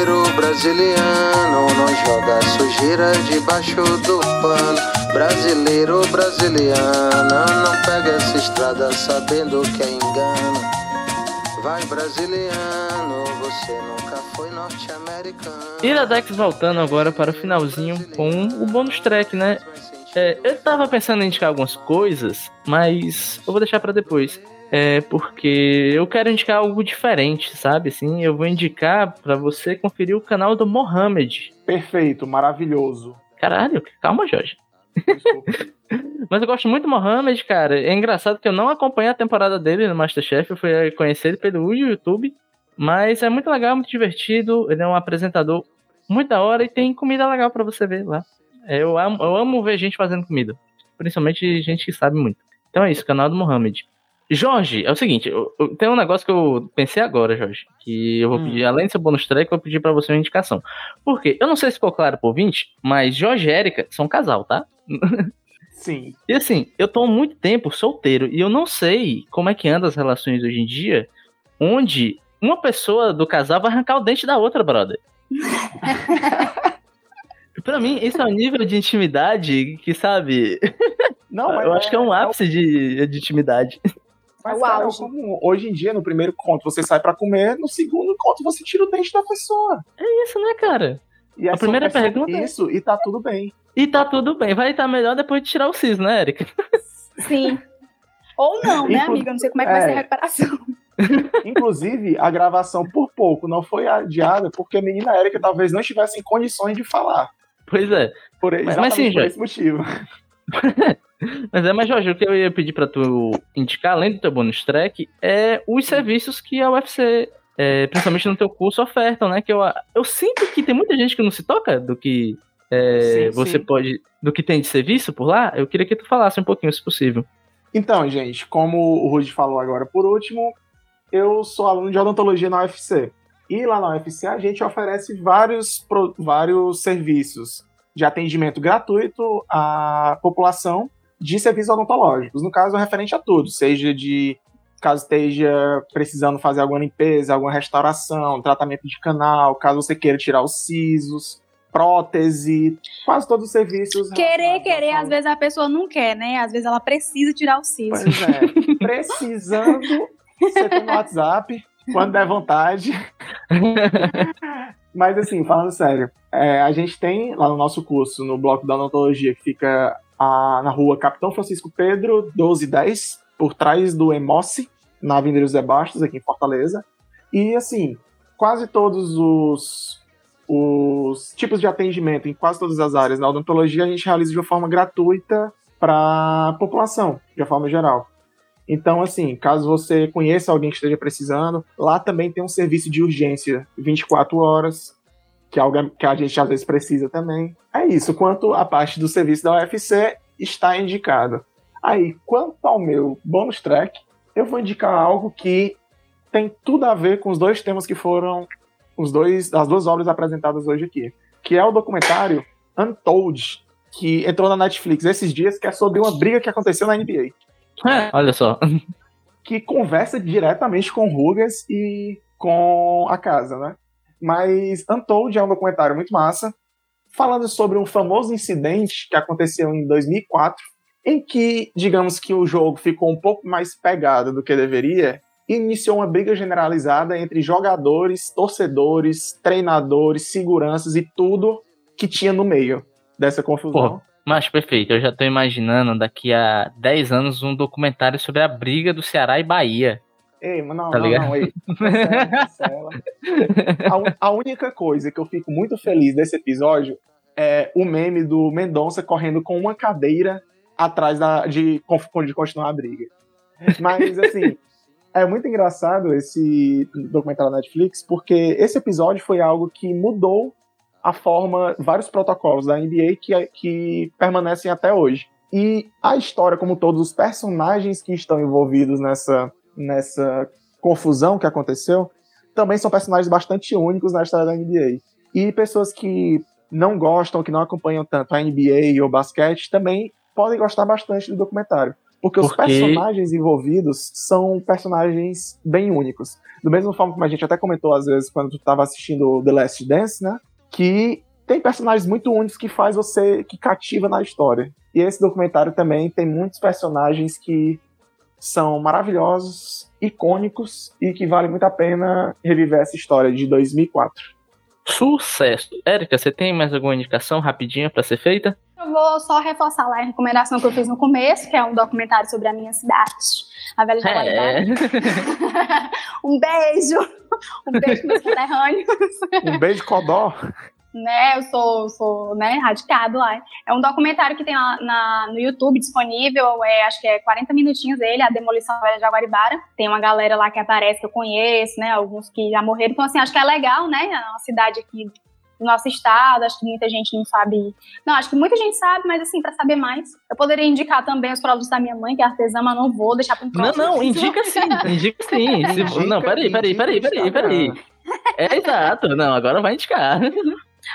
Brasileiro, brasiliano, não joga sujeira debaixo do pano. Brasileiro, brasiliana, não pega essa estrada sabendo que é engano. Vai, brasiliano, você nunca foi norte-americano. Iradex voltando agora para o finalzinho com o bônus track, né? É, eu tava pensando em indicar algumas coisas, mas eu vou deixar pra depois. É porque eu quero indicar algo diferente, sabe? Assim, eu vou indicar pra você conferir o canal do Mohamed. Perfeito, maravilhoso. Caralho, calma, Jorge. Mas eu gosto muito do Mohamed, cara. É engraçado que eu não acompanhei a temporada dele no Masterchef, eu fui conhecer ele pelo YouTube. Mas é muito legal, muito divertido. Ele é um apresentador muito da hora e tem comida legal pra você ver lá. É, Eu amo, eu amo ver gente fazendo comida. Principalmente gente que sabe muito. Então é isso, canal do Mohamed. Jorge, é o seguinte, eu, eu- tem um negócio que eu pensei agora, Jorge, que eu vou Hum. pedir, além do seu bônus track, eu vou pedir pra você uma indicação. Por quê? Eu não sei se ficou claro por 20, mas Jorge e Erika são um casal, tá? Sim. E assim, eu tô há muito tempo solteiro e eu não sei como é que anda as relações hoje em dia, onde uma pessoa do casal vai arrancar o dente da outra, brother. pra mim, isso é um nível de intimidade que, sabe, Não, mas eu acho que é um ápice de, de intimidade. Mas, É cara, como hoje em dia, no primeiro conto você sai pra comer, no segundo conto você tira o dente da pessoa. É isso, né, cara? E é A primeira é pergunta é- Isso, e tá tudo bem. E tá tudo bem, vai estar melhor depois de tirar o cis, né, Erika? Sim. Ou não, né, Inclu- amiga? Eu Não sei como é que vai é. ser a recuperação. Inclusive, a gravação por pouco não foi adiada porque a menina Erika talvez não estivesse em condições de falar. Pois é. Por, mas exatamente sim, por Jorge. esse motivo. Mas é, mas Jorge, o que eu ia pedir pra tu indicar, além do teu bônus track, é os serviços que a UFC, é, principalmente no teu curso, ofertam, né? Que eu, eu sinto que tem muita gente que não se toca do que é, Sim, você sim. pode. do que tem de serviço por lá. Eu queria que tu falasse um pouquinho, se possível. Então, gente, como o Rudy falou agora por último, eu sou aluno de odontologia na UFC. E lá na UFC a gente oferece vários, vários serviços de atendimento gratuito à população de serviços odontológicos. No caso, referente a tudo, seja de caso esteja precisando fazer alguma limpeza, alguma restauração, tratamento de canal, caso você queira tirar os sisos, prótese, quase todos os serviços. Querer, querer, às vezes a pessoa não quer, né? Às vezes ela precisa tirar o siso. Pois é. Precisando, você tem no WhatsApp, quando der vontade. Mas assim, falando sério, é, a gente tem lá no nosso curso, no bloco da odontologia, que fica a- na rua Capitão Francisco Pedro, 1210, por trás do Emoce, na Avenida José Bastos, aqui em Fortaleza. E assim, quase todos os, os tipos de atendimento em quase todas as áreas da odontologia a gente realiza de uma forma gratuita para a população, de uma forma geral. Então, assim, caso você conheça alguém que esteja precisando, lá também tem um serviço de urgência 24 horas. Que é algo que a gente às vezes precisa também. É isso, quanto a parte do serviço da UFC está indicado. Aí, quanto ao meu bônus track, eu vou indicar algo que tem tudo a ver com os dois temas que foram os dois, as duas obras apresentadas hoje aqui, que é o documentário Untold, que entrou na Netflix esses dias, que é sobre uma briga que aconteceu na NBA, É, olha só. que conversa diretamente com Rugas e com a casa, né? Mas Untold é um documentário muito massa, falando sobre um famoso incidente que aconteceu em 2004, em que, digamos que o jogo ficou um pouco mais pegado do que deveria, e iniciou uma briga generalizada entre jogadores, torcedores, treinadores, seguranças e tudo que tinha no meio dessa confusão. Pô, Mas perfeito, eu já tô imaginando daqui a 10 anos um documentário sobre a briga do Ceará e Bahia. Ei, mas não, Tá não, não, ei. Cancela, cancela. A, a única coisa que eu fico muito feliz desse episódio é o meme do Mendonça correndo com uma cadeira atrás da, de, de continuar a briga. Mas, assim, é muito engraçado esse documentário da Netflix, porque esse episódio foi algo que mudou a forma, vários protocolos da NBA que, que permanecem até hoje. E a história, como todos os personagens que estão envolvidos nessa, nessa confusão que aconteceu, também são personagens bastante únicos na história da NBA. E pessoas que não gostam, que não acompanham tanto a NBA ou basquete, também podem gostar bastante do documentário. Porque os Porque- personagens envolvidos são personagens bem únicos. Do mesmo forma como a gente até comentou às vezes quando tu estava assistindo The Last Dance, né? Que tem personagens muito únicos que faz você que cativa na história. E esse documentário também tem muitos personagens que são maravilhosos, icônicos e que vale muito a pena reviver essa história de 2004. Sucesso. Érica, você tem mais alguma indicação rapidinha pra ser feita? Eu vou só reforçar lá a recomendação que eu fiz no começo, que é um documentário sobre a minha cidade, a Velha É. Um beijo! Um beijo meus conterrâneos. Um beijo, Codó. Né? Eu sou, sou né, radicado lá. É um documentário que tem lá na, no YouTube disponível, é, acho que é 40 minutinhos dele, A Demolição da Velha Jaguaribara. Tem uma galera lá que aparece que eu conheço, né? Alguns que já morreram. Então, assim, acho que é legal, né? Uma cidade aqui do nosso estado, acho que muita gente não sabe. Não, acho que muita gente sabe, mas assim, pra saber mais. Eu poderia indicar também os produtos da minha mãe, que é artesã, mas não vou deixar pra um Não, próximo não, episódio. indica sim, indica sim. Se- Indica, não, peraí, peraí, peraí, peraí, peraí. É exato, não, agora vai indicar.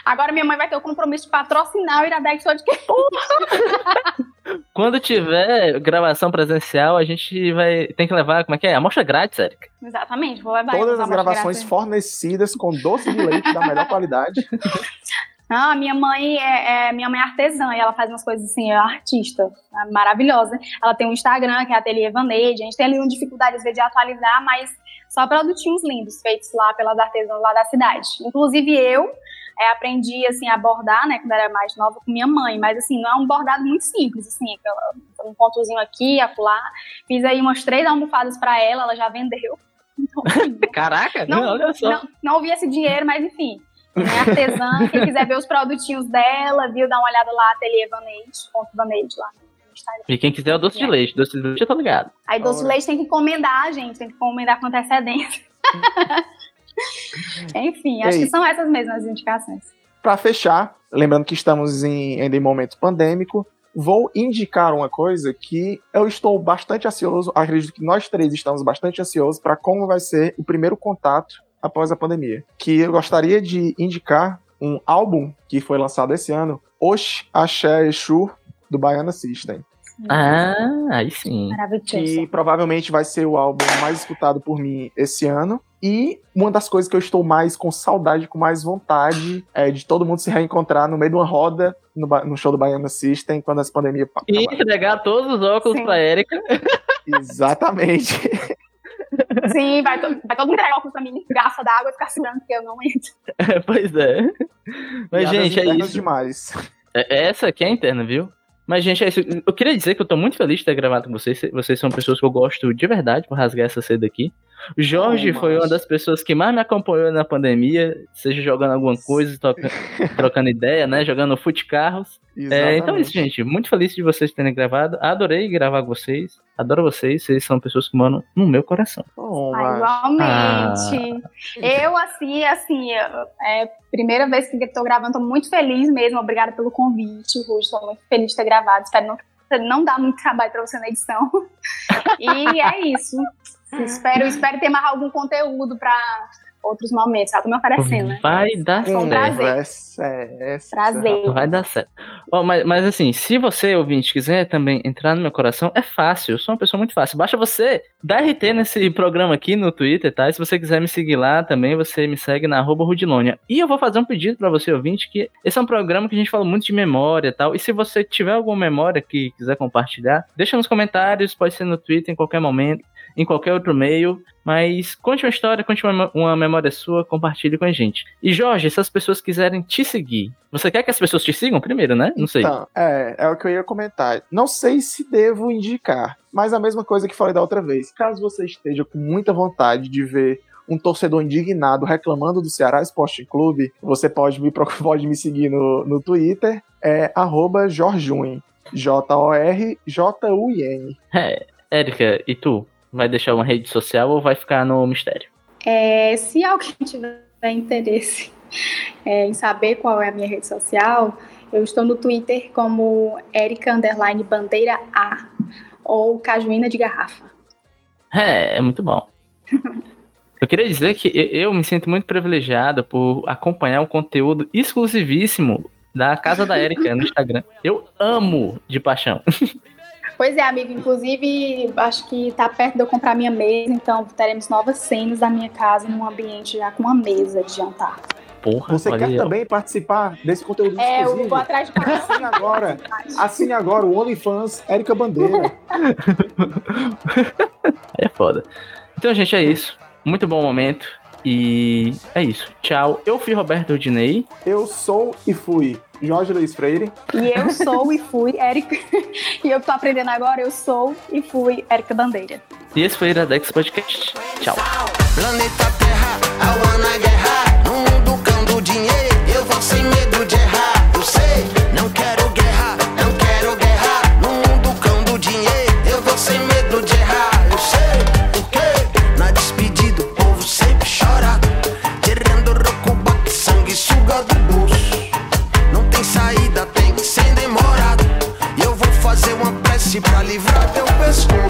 Agora minha mãe vai ter o compromisso de patrocinar o Iradex Podcast. Quando tiver gravação presencial, a gente vai. Tem que levar, como é que é? Amostra grátis, Érica. Exatamente, vou levar Todas as gravações grátis. fornecidas com doce de leite da melhor qualidade. Ah, minha mãe é, é- minha mãe é artesã e ela faz umas coisas assim, é artista, é maravilhosa. Ela tem um Instagram que é Ateliê Vaneide. A gente tem ali uma dificuldade às vezes de atualizar, mas só produtinhos lindos feitos lá pelas artesãs lá da cidade. Inclusive eu é, aprendi assim a bordar, né, quando era mais nova com minha mãe, mas assim não é um bordado muito simples, assim, aquela- um pontozinho aqui, acolá. Fiz aí umas três almofadas para ela, ela já vendeu. Então, assim, Caraca, não, olha só. não, não vi esse dinheiro, mas enfim. É artesã, quem quiser ver os produtinhos dela, viu? Dá uma olhada lá, Ateliê Vaneide, ponto Vaneide lá no Instagram. E quem quiser é o doce de leite. Doce de leite eu tô ligado. Aí doce de leite tem que encomendar, gente, tem que encomendar com antecedência. Enfim, acho Ei. que são essas mesmas as indicações. Para fechar, lembrando que estamos em, ainda em momento pandêmico, vou indicar uma coisa que eu estou bastante ansioso, acredito que nós três estamos bastante ansiosos para como vai ser o primeiro contato após a pandemia. Que eu gostaria de indicar um álbum que foi lançado esse ano, Osh Axé Exu, do Baiana System. Ah, aí sim. Que provavelmente vai ser o álbum mais escutado por mim esse ano. E uma das coisas que eu estou mais com saudade, com mais vontade, é de todo mundo se reencontrar no meio de uma roda no, no show do Baiana System quando essa pandemia pa- E entregar todos os óculos Sim. pra Érica. Exatamente. Sim, vai, to- vai todo mundo entregar óculos pra mim, garrafa d'água e ficar segurando, porque eu não entro. pois é. Mas, Piadas gente, é isso. demais. É- Essa aqui é a interna, viu? Mas, gente, é isso. Eu queria dizer que eu tô muito feliz de ter gravado com vocês. Vocês são pessoas que eu gosto de verdade, vou rasgar essa seda aqui. O Jorge Oh, foi uma das pessoas que mais me acompanhou na pandemia, seja jogando alguma coisa, toca- trocando ideia, né? Jogando fute carros. É, então é isso, gente. Muito feliz de vocês terem gravado. Adorei gravar com vocês. Adoro vocês. Vocês são pessoas que moram no meu coração. Oh, Ah, igualmente. Eu, assim, assim, é primeira vez que tô gravando, tô muito feliz mesmo. Obrigada pelo convite, Ruth. Tô muito feliz de ter gravado. Espero não, não dar muito trabalho pra você na edição. E é isso. Espero, espero ter mais algum conteúdo pra outros momentos. Tá? Tô me oferecendo, né? Vai dar um certo. É essa. Prazer. Vai dar certo. Ó, mas, mas assim, se você, ouvinte, quiser também entrar no meu coração, é fácil. Eu sou uma pessoa muito fácil. Basta você dar RT nesse programa aqui no Twitter, tá? E se você quiser me seguir lá também, você me segue na arroba Rudilônia. E eu vou fazer um pedido pra você, ouvinte, que esse é um programa que a gente fala muito de memória e tal. E se você tiver alguma memória que quiser compartilhar, deixa nos comentários, pode ser no Twitter em qualquer momento, em qualquer outro meio. Mas conte uma história, conte uma, uma memória sua, compartilhe com a gente. E Jorge, se as pessoas quiserem te seguir, você quer que as pessoas te sigam primeiro, né? Não sei. Então, é, é o que eu ia comentar. Não sei se devo indicar, mas a mesma coisa que falei da outra vez. Caso você esteja com muita vontade de ver um torcedor indignado reclamando do Ceará Esporte Clube, você pode me, pode me seguir no, no Twitter, é arroba Jorjun. J-O-R-J-U-I-N. É, Érica, e tu? Vai deixar uma rede social ou vai ficar no mistério? É, se alguém tiver interesse é, em saber qual é a minha rede social, eu estou no Twitter como Erika Underline Bandeira A ou Cajuína de Garrafa. É, é muito bom. Eu queria dizer que eu me sinto muito privilegiado por acompanhar um conteúdo exclusivíssimo da Casa da Érica no Instagram. Eu amo de paixão. Pois é, amigo. Inclusive, acho que tá perto de eu comprar minha mesa, então teremos novas cenas da minha casa num ambiente já com uma mesa de jantar. Porra, Você quer ó. também participar desse conteúdo É, eu exclusivo? vou atrás de Assine agora. Assine agora o OnlyFans Érica Bandeira. É foda. Então, gente, é isso. Muito bom momento. E é isso. Tchau. Eu fui Roberto Rodinei. Eu sou e fui Jorge Luiz Freire. E eu sou e fui Erika. E eu que tô aprendendo agora, eu sou e fui Erika Bandeira. E esse foi o Iradex Podcast. Tchau. Planeta Terra, a Wana Guerra. No mundo cão do dinheiro, eu vou sem medo de errar. Eu sei, não quero pra livrar teu pescoço.